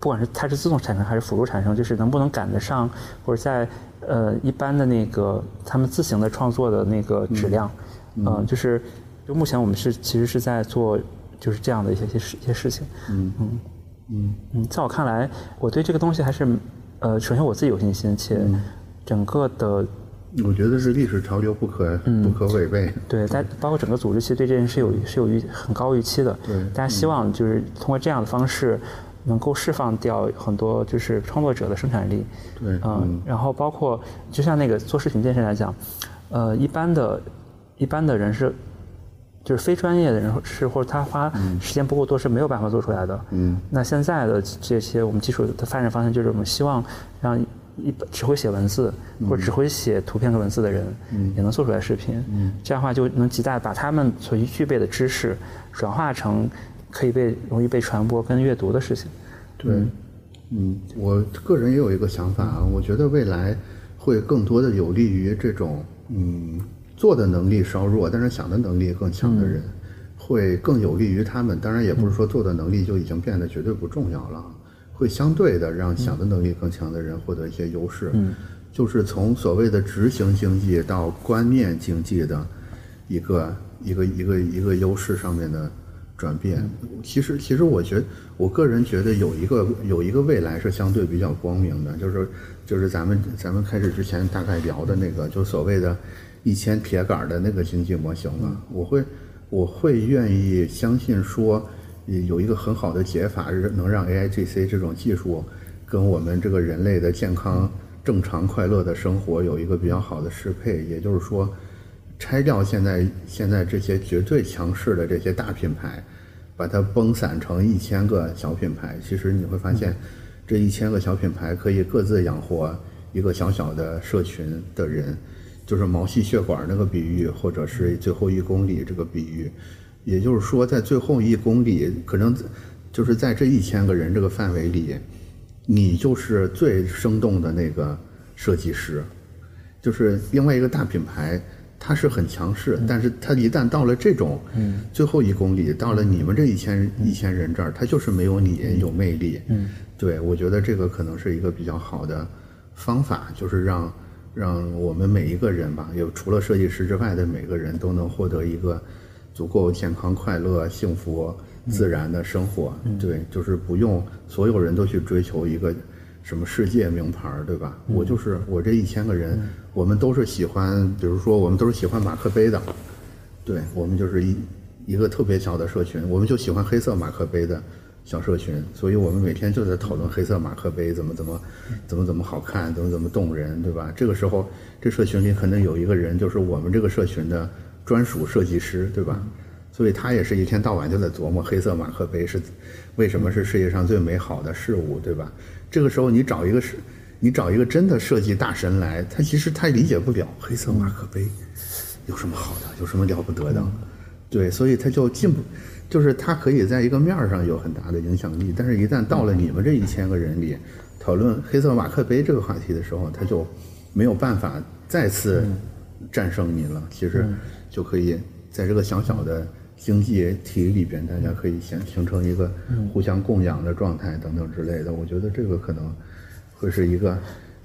不管是它是自动产生还是辅助产生，就是能不能赶得上，或者在呃一般的那个他们自行的创作的那个质量，嗯、就是就目前我们是其实是在做就是这样的一些些事一些事情，嗯。嗯嗯嗯，在我看来，我对这个东西还是呃，首先我自己有信心，且整个的我觉得是历史潮流不可、嗯不可违背。对，但包括整个组织，其实对这件事有是有预很高预期的。对大家希望就是通过这样的方式，能够释放掉很多就是创作者的生产力。对嗯，然后包括就像那个做视频这件事来讲，呃，一般的，一般的人是。就是非专业的人是，或者他花时间不够多是没有办法做出来的。嗯那现在的这些我们技术的发展方向就是我们希望让一只会写文字或者只会写图片和文字的人，也能做出来视频。嗯这样的话就能极大地把他们所具备的知识转化成可以被容易被传播跟阅读的事情。对，嗯，我个人也有一个想法啊，我觉得未来会更多的有利于这种嗯做的能力稍弱，但是想的能力更强的人，会更有利于他们。当然，也不是说做的能力就已经变得绝对不重要了，会相对的让想的能力更强的人获得一些优势。嗯，就是从所谓的执行经济到观念经济的一个一个一个一个优势上面的转变。其实，其实我觉得，我个人觉得有一个有一个未来是相对比较光明的，就是就是咱们咱们开始之前大概聊的那个，就所谓的。一千铁杆的那个经济模型了，我会，我会愿意相信说，有一个很好的解法，能让 A I G C 这种技术跟我们这个人类的健康、正常、快乐的生活有一个比较好的适配。也就是说，拆掉现在现在这些绝对强势的这些大品牌，把它崩散成一千个小品牌，其实你会发现，这一千个小品牌可以各自养活一个小小的社群的人。就是毛细血管那个比喻，或者是最后一公里这个比喻，也就是说，在最后一公里，可能就是在这一千个人这个范围里，你就是最生动的那个设计师。就是另外一个大品牌，它是很强势，但是它一旦到了这种最后一公里，到了你们这一千一千人这儿，它就是没有你有魅力。对，我觉得这个可能是一个比较好的方法，就是让。让我们每一个人吧，有除了设计师之外的每个人都能获得一个足够健康、快乐、幸福、自然的生活。对，就是不用所有人都去追求一个什么世界名牌，对吧？我就是我这一千个人，我们都是喜欢，比如说我们都是喜欢马克杯的，对我们就是一一个特别小的社群，我们就喜欢黑色马克杯的。小社群，所以我们每天就在讨论黑色马克杯怎么怎么，怎么怎么好看，怎么怎么动人，对吧？这个时候，这社群里可能有一个人就是我们这个社群的专属设计师，对吧？所以他也是一天到晚就在琢磨黑色马克杯是为什么是世界上最美好的事物，对吧？这个时候你找一个是，你找一个真的设计大神来，他其实他理解不了黑色马克杯有什么好的，有什么了不得的，对，所以他就进不。就是它可以在一个面儿上有很大的影响力，但是一旦到了你们这一千个人里讨论黑色马克杯这个话题的时候，它就没有办法再次战胜你了。其实就可以在这个小小的经济体里边，大家可以先形成一个互相供养的状态等等之类的。我觉得这个可能会是一个。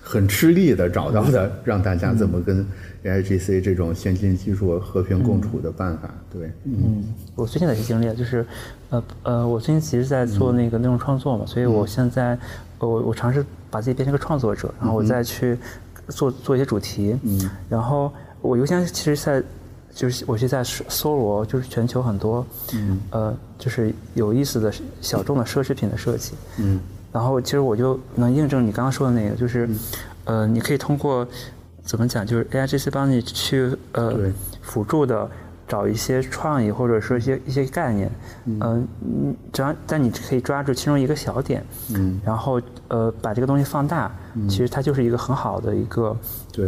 很吃力的找到的，让大家怎么跟 A I G C 这种先进技术和平共处的办法。对，嗯，我最近的一些经历就是，呃呃，我最近其实在做那个内容创作嘛，所以我现在，我我尝试把自己变成一个创作者，然后我再去做做一些主题。嗯，然后我优先其实在就是我是在搜罗，就是全球很多，嗯，呃，就是有意思的小众的奢侈品的设计。嗯。然后其实我就能印证你刚刚说的那个，就是，呃，你可以通过怎么讲，就是 A I G C 帮你去呃辅助的找一些创意或者说一些一些概念，嗯，只要但你可以抓住其中一个小点，嗯，然后呃把这个东西放大，其实它就是一个很好的一个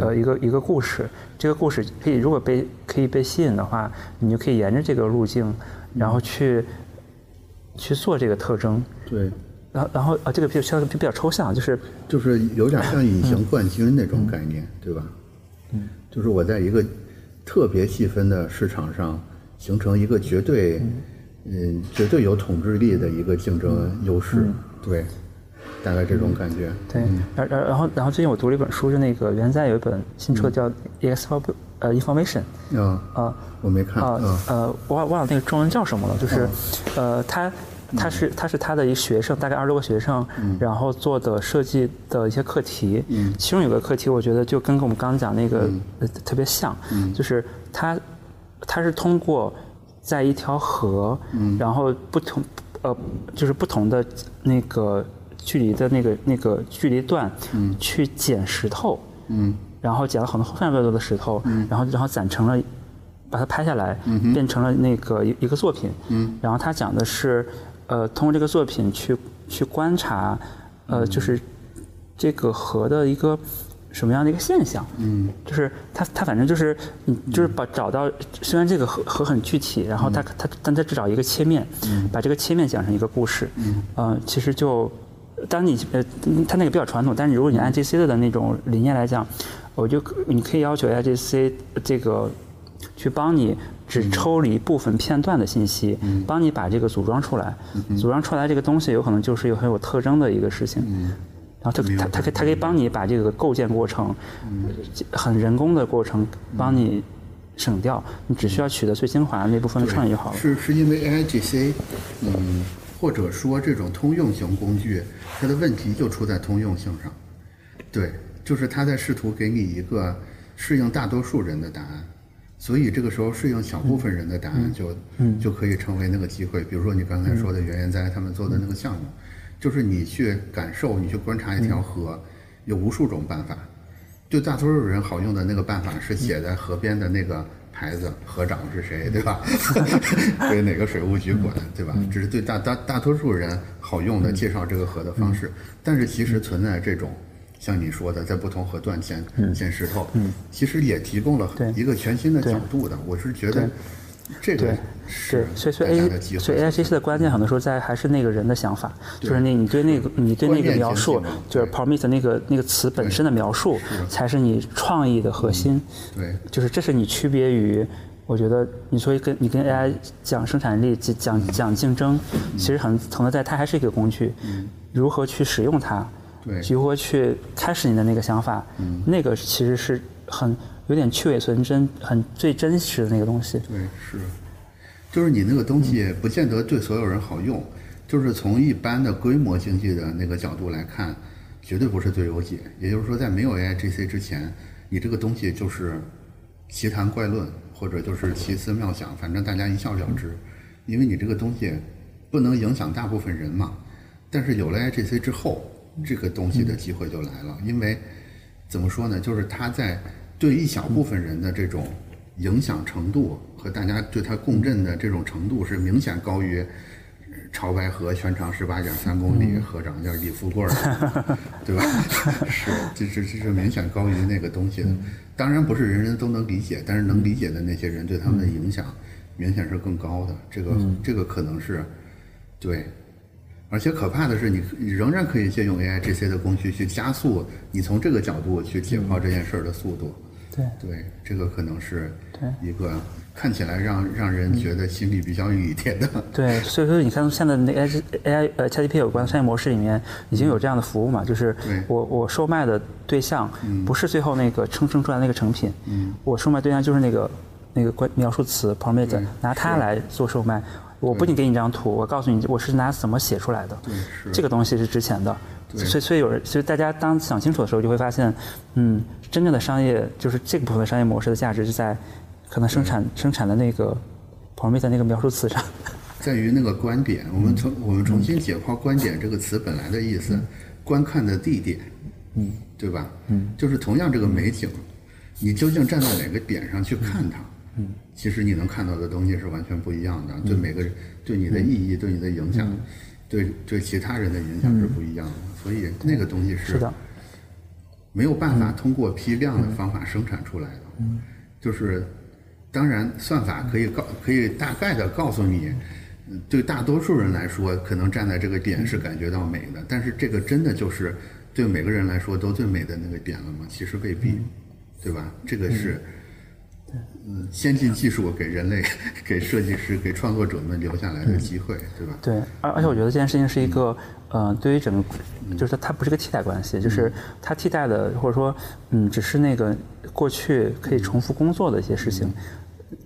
呃一个一个故事。这个故事可以如果被可以被吸引的话，你就可以沿着这个路径，然后去去做这个特征。对。然后，然后啊，这个比较比较抽象，就是就是有点像隐形冠军那种概念，对吧？嗯，就是我在一个特别细分的市场上形成一个绝对嗯绝对有统治力的一个竞争优势，对，大概这种感觉。对，然然然后然后最近我读了一本书，是那个原在有一本新出的叫《Ex for 呃 Information》啊啊，我没看啊呃，我忘忘了那个中文叫什么了，就是呃他。他是他是他的一学生，大概二十多个学生，然后做的设计的一些课题，其中有个课题，我觉得就跟我们刚刚讲那个特别像，就是他他是通过在一条河，然后不同呃就是不同的那个距离的那个那个距离段，去捡石头，然后捡了很多非常非常多的石头，然后然后攒成了把它拍下来，变成了那个一一个作品，然后他讲的是。呃，通过这个作品去去观察，呃，就是这个河的一个什么样的一个现象？嗯，就是他他反正就是，你，就是把找到，虽然这个河河很具体，然后他他但他只找一个切面，把这个切面讲成一个故事。嗯，呃，其实就，当你呃，他那个比较传统，但是如果你按 G C 的那种理念来讲，我就你可以要求 I G C 这个去帮你只抽离部分片段的信息，帮你把这个组装出来。组装出来这个东西有可能就是有很有特征的一个事情。然后它它它可以它可以帮你把这个构建过程，很人工的过程帮你省掉，你只需要取得最精华的那部分的创意就好了。是是因为 AIGC，嗯，或者说这种通用型工具，它的问题就出在通用性上。对，就是它在试图给你一个适应大多数人的答案，所以这个时候适应小部分人的答案就就可以成为那个机会。比如说你刚才说的袁研哉他们做的那个项目。就是你去感受，你去观察一条河，有无数种办法。对大多数人好用的那个办法是写在河边的那个牌子，河长是谁，对吧？归哪个水务局管，对吧？这是对大大大多数人好用的介绍这个河的方式。但是其实存在这种，像你说的，在不同河段捡捡石头，其实也提供了一个全新的角度的。我是觉得。这个是，所以所以 A 所以 A I G C 的关键很多时候在还是那个人的想法，就是那你对那个你对那个描述，就是 pro mit 那个那个词本身的描述，才是你创意的核心。对，就是这是你区别于，我觉得你所以跟你跟 A I 讲生产力讲讲竞争，其实很可能在它还是一个工具，如何去使用它，对，如何去开始你的那个想法，那个其实是很。有点去伪存真，很最真实的那个东西。对，是，就是你那个东西不见得对所有人好用，就是从一般的规模经济的那个角度来看，绝对不是最优解。也就是说，在没有 A I G C 之前，你这个东西就是奇谈怪论，或者就是奇思妙想，反正大家一笑了之，因为你这个东西不能影响大部分人嘛。但是有了 A I G C 之后，这个东西的机会就来了，因为怎么说呢？就是它在对一小部分人的这种影响程度和大家对他共振的这种程度是明显高于潮白河全长十八点三公里，河长叫李富贵儿，对吧？是，这这这是明显高于那个东西的。当然不是人人都能理解，但是能理解的那些人对他们的影响明显是更高的。这个这个可能是对，而且可怕的是，你你仍然可以借用 A I 这些的工具去加速你从这个角度去解剖这件事儿的速度。对对，这个可能是一个看起来让让人觉得心里比较雨甜的。对，所以说你看现在那 A I A I 呃 ChatGPT 有关商业模式里面已经有这样的服务嘛？就是我我售卖的对象不是最后那个生成出来那个成品，我售卖对象就是那个那个关描述词 prompt，拿它来做售卖。我不仅给你一张图，我告诉你我是拿怎么写出来的，这个东西是值钱的。所以所以有人，所以大家当想清楚的时候，就会发现，嗯，真正的商业就是这个部分的商业模式的价值就在可能生产生产的那个 prompt 那个描述词上，在于那个观点。我们从我们重新解剖“观点”这个词本来的意思，观看的地点，嗯，对吧？嗯，就是同样这个美景，你究竟站在哪个点上去看它？嗯，其实你能看到的东西是完全不一样的，对每个人对你的意义、对你的影响、对对其他人的影响是不一样的。所以那个东西是没有办法通过批量的方法生产出来的。嗯，就是当然算法可以告可以大概的告诉你，对大多数人来说，可能站在这个点是感觉到美的，但是这个真的就是对每个人来说都最美的那个点了吗？其实未必，对吧？这个是。嗯，先进技术给人类、给设计师、给创作者们留下来的机会，对吧？对，而而且我觉得这件事情是一个，呃，对于整个，就是它不是个替代关系，就是它替代的，或者说，嗯，只是那个过去可以重复工作的一些事情。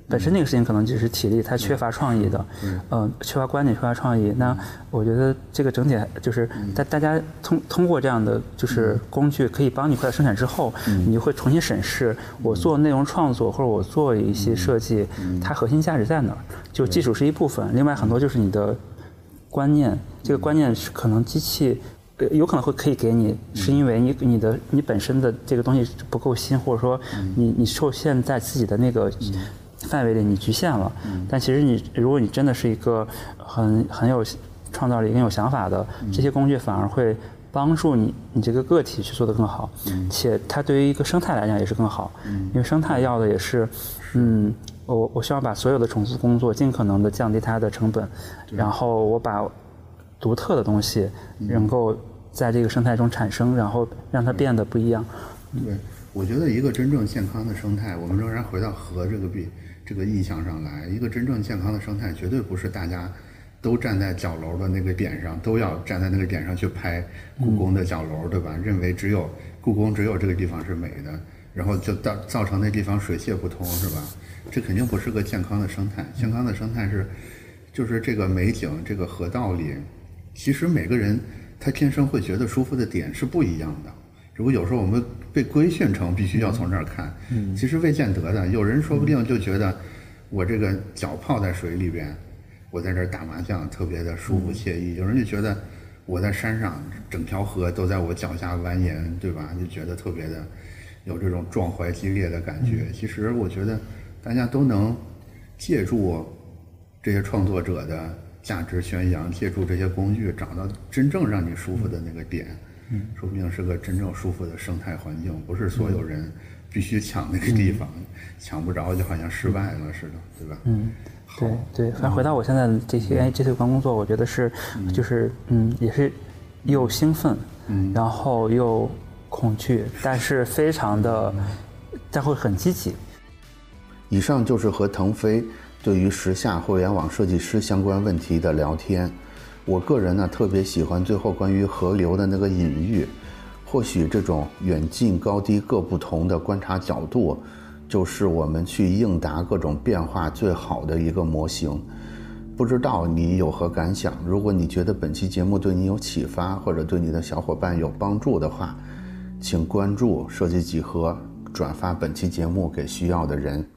本身那个事情可能就是体力，它缺乏创意的，嗯，缺乏观点，缺乏创意。那我觉得这个整体就是大大家通通过这样的就是工具，可以帮你快速生产之后，你会重新审视我做内容创作或者我做一些设计，它核心价值在哪儿？就技术是一部分，另外很多就是你的观念。这个观念是可能机器有可能会可以给你，是因为你你的你本身的这个东西不够新，或者说你你受限在自己的那个。范围里你局限了，但其实你如果你真的是一个很很有创造力、很有想法的，这些工具反而会帮助你你这个个体去做得更好，且它对于一个生态来讲也是更好，因为生态要的也是，嗯，我我希望把所有的重复工作尽可能的降低它的成本，然后我把独特的东西能够在这个生态中产生，然后让它变得不一样。对。我觉得一个真正健康的生态，我们仍然回到和这个比这个意象上来。一个真正健康的生态，绝对不是大家都站在角楼的那个点上，都要站在那个点上去拍故宫的角楼，对吧？认为只有故宫只有这个地方是美的，然后就造造成那地方水泄不通，是吧？这肯定不是个健康的生态。健康的生态是，就是这个美景，这个河道里，其实每个人他天生会觉得舒服的点是不一样的。如果有时候我们被规训成必须要从这儿看，其实未见得的。有人说不定就觉得我这个脚泡在水里边，我在这儿打麻将特别的舒服惬意。有人就觉得我在山上，整条河都在我脚下蜿蜒，对吧？就觉得特别的有这种壮怀激烈的感觉。其实我觉得大家都能借助这些创作者的价值宣扬，借助这些工具，找到真正让你舒服的那个点。嗯，说不定是个真正舒服的生态环境，不是所有人必须抢那个地方，抢不着就好像失败了似的，对吧？嗯，对对。反正回到我现在这些这些关工作，我觉得是就是嗯，也是又兴奋，嗯，然后又恐惧，但是非常的，但会很积极。以上就是和腾飞对于时下互联网设计师相关问题的聊天。我个人呢特别喜欢最后关于河流的那个隐喻，或许这种远近高低各不同的观察角度，就是我们去应答各种变化最好的一个模型。不知道你有何感想？如果你觉得本期节目对你有启发，或者对你的小伙伴有帮助的话，请关注设计几何，转发本期节目给需要的人。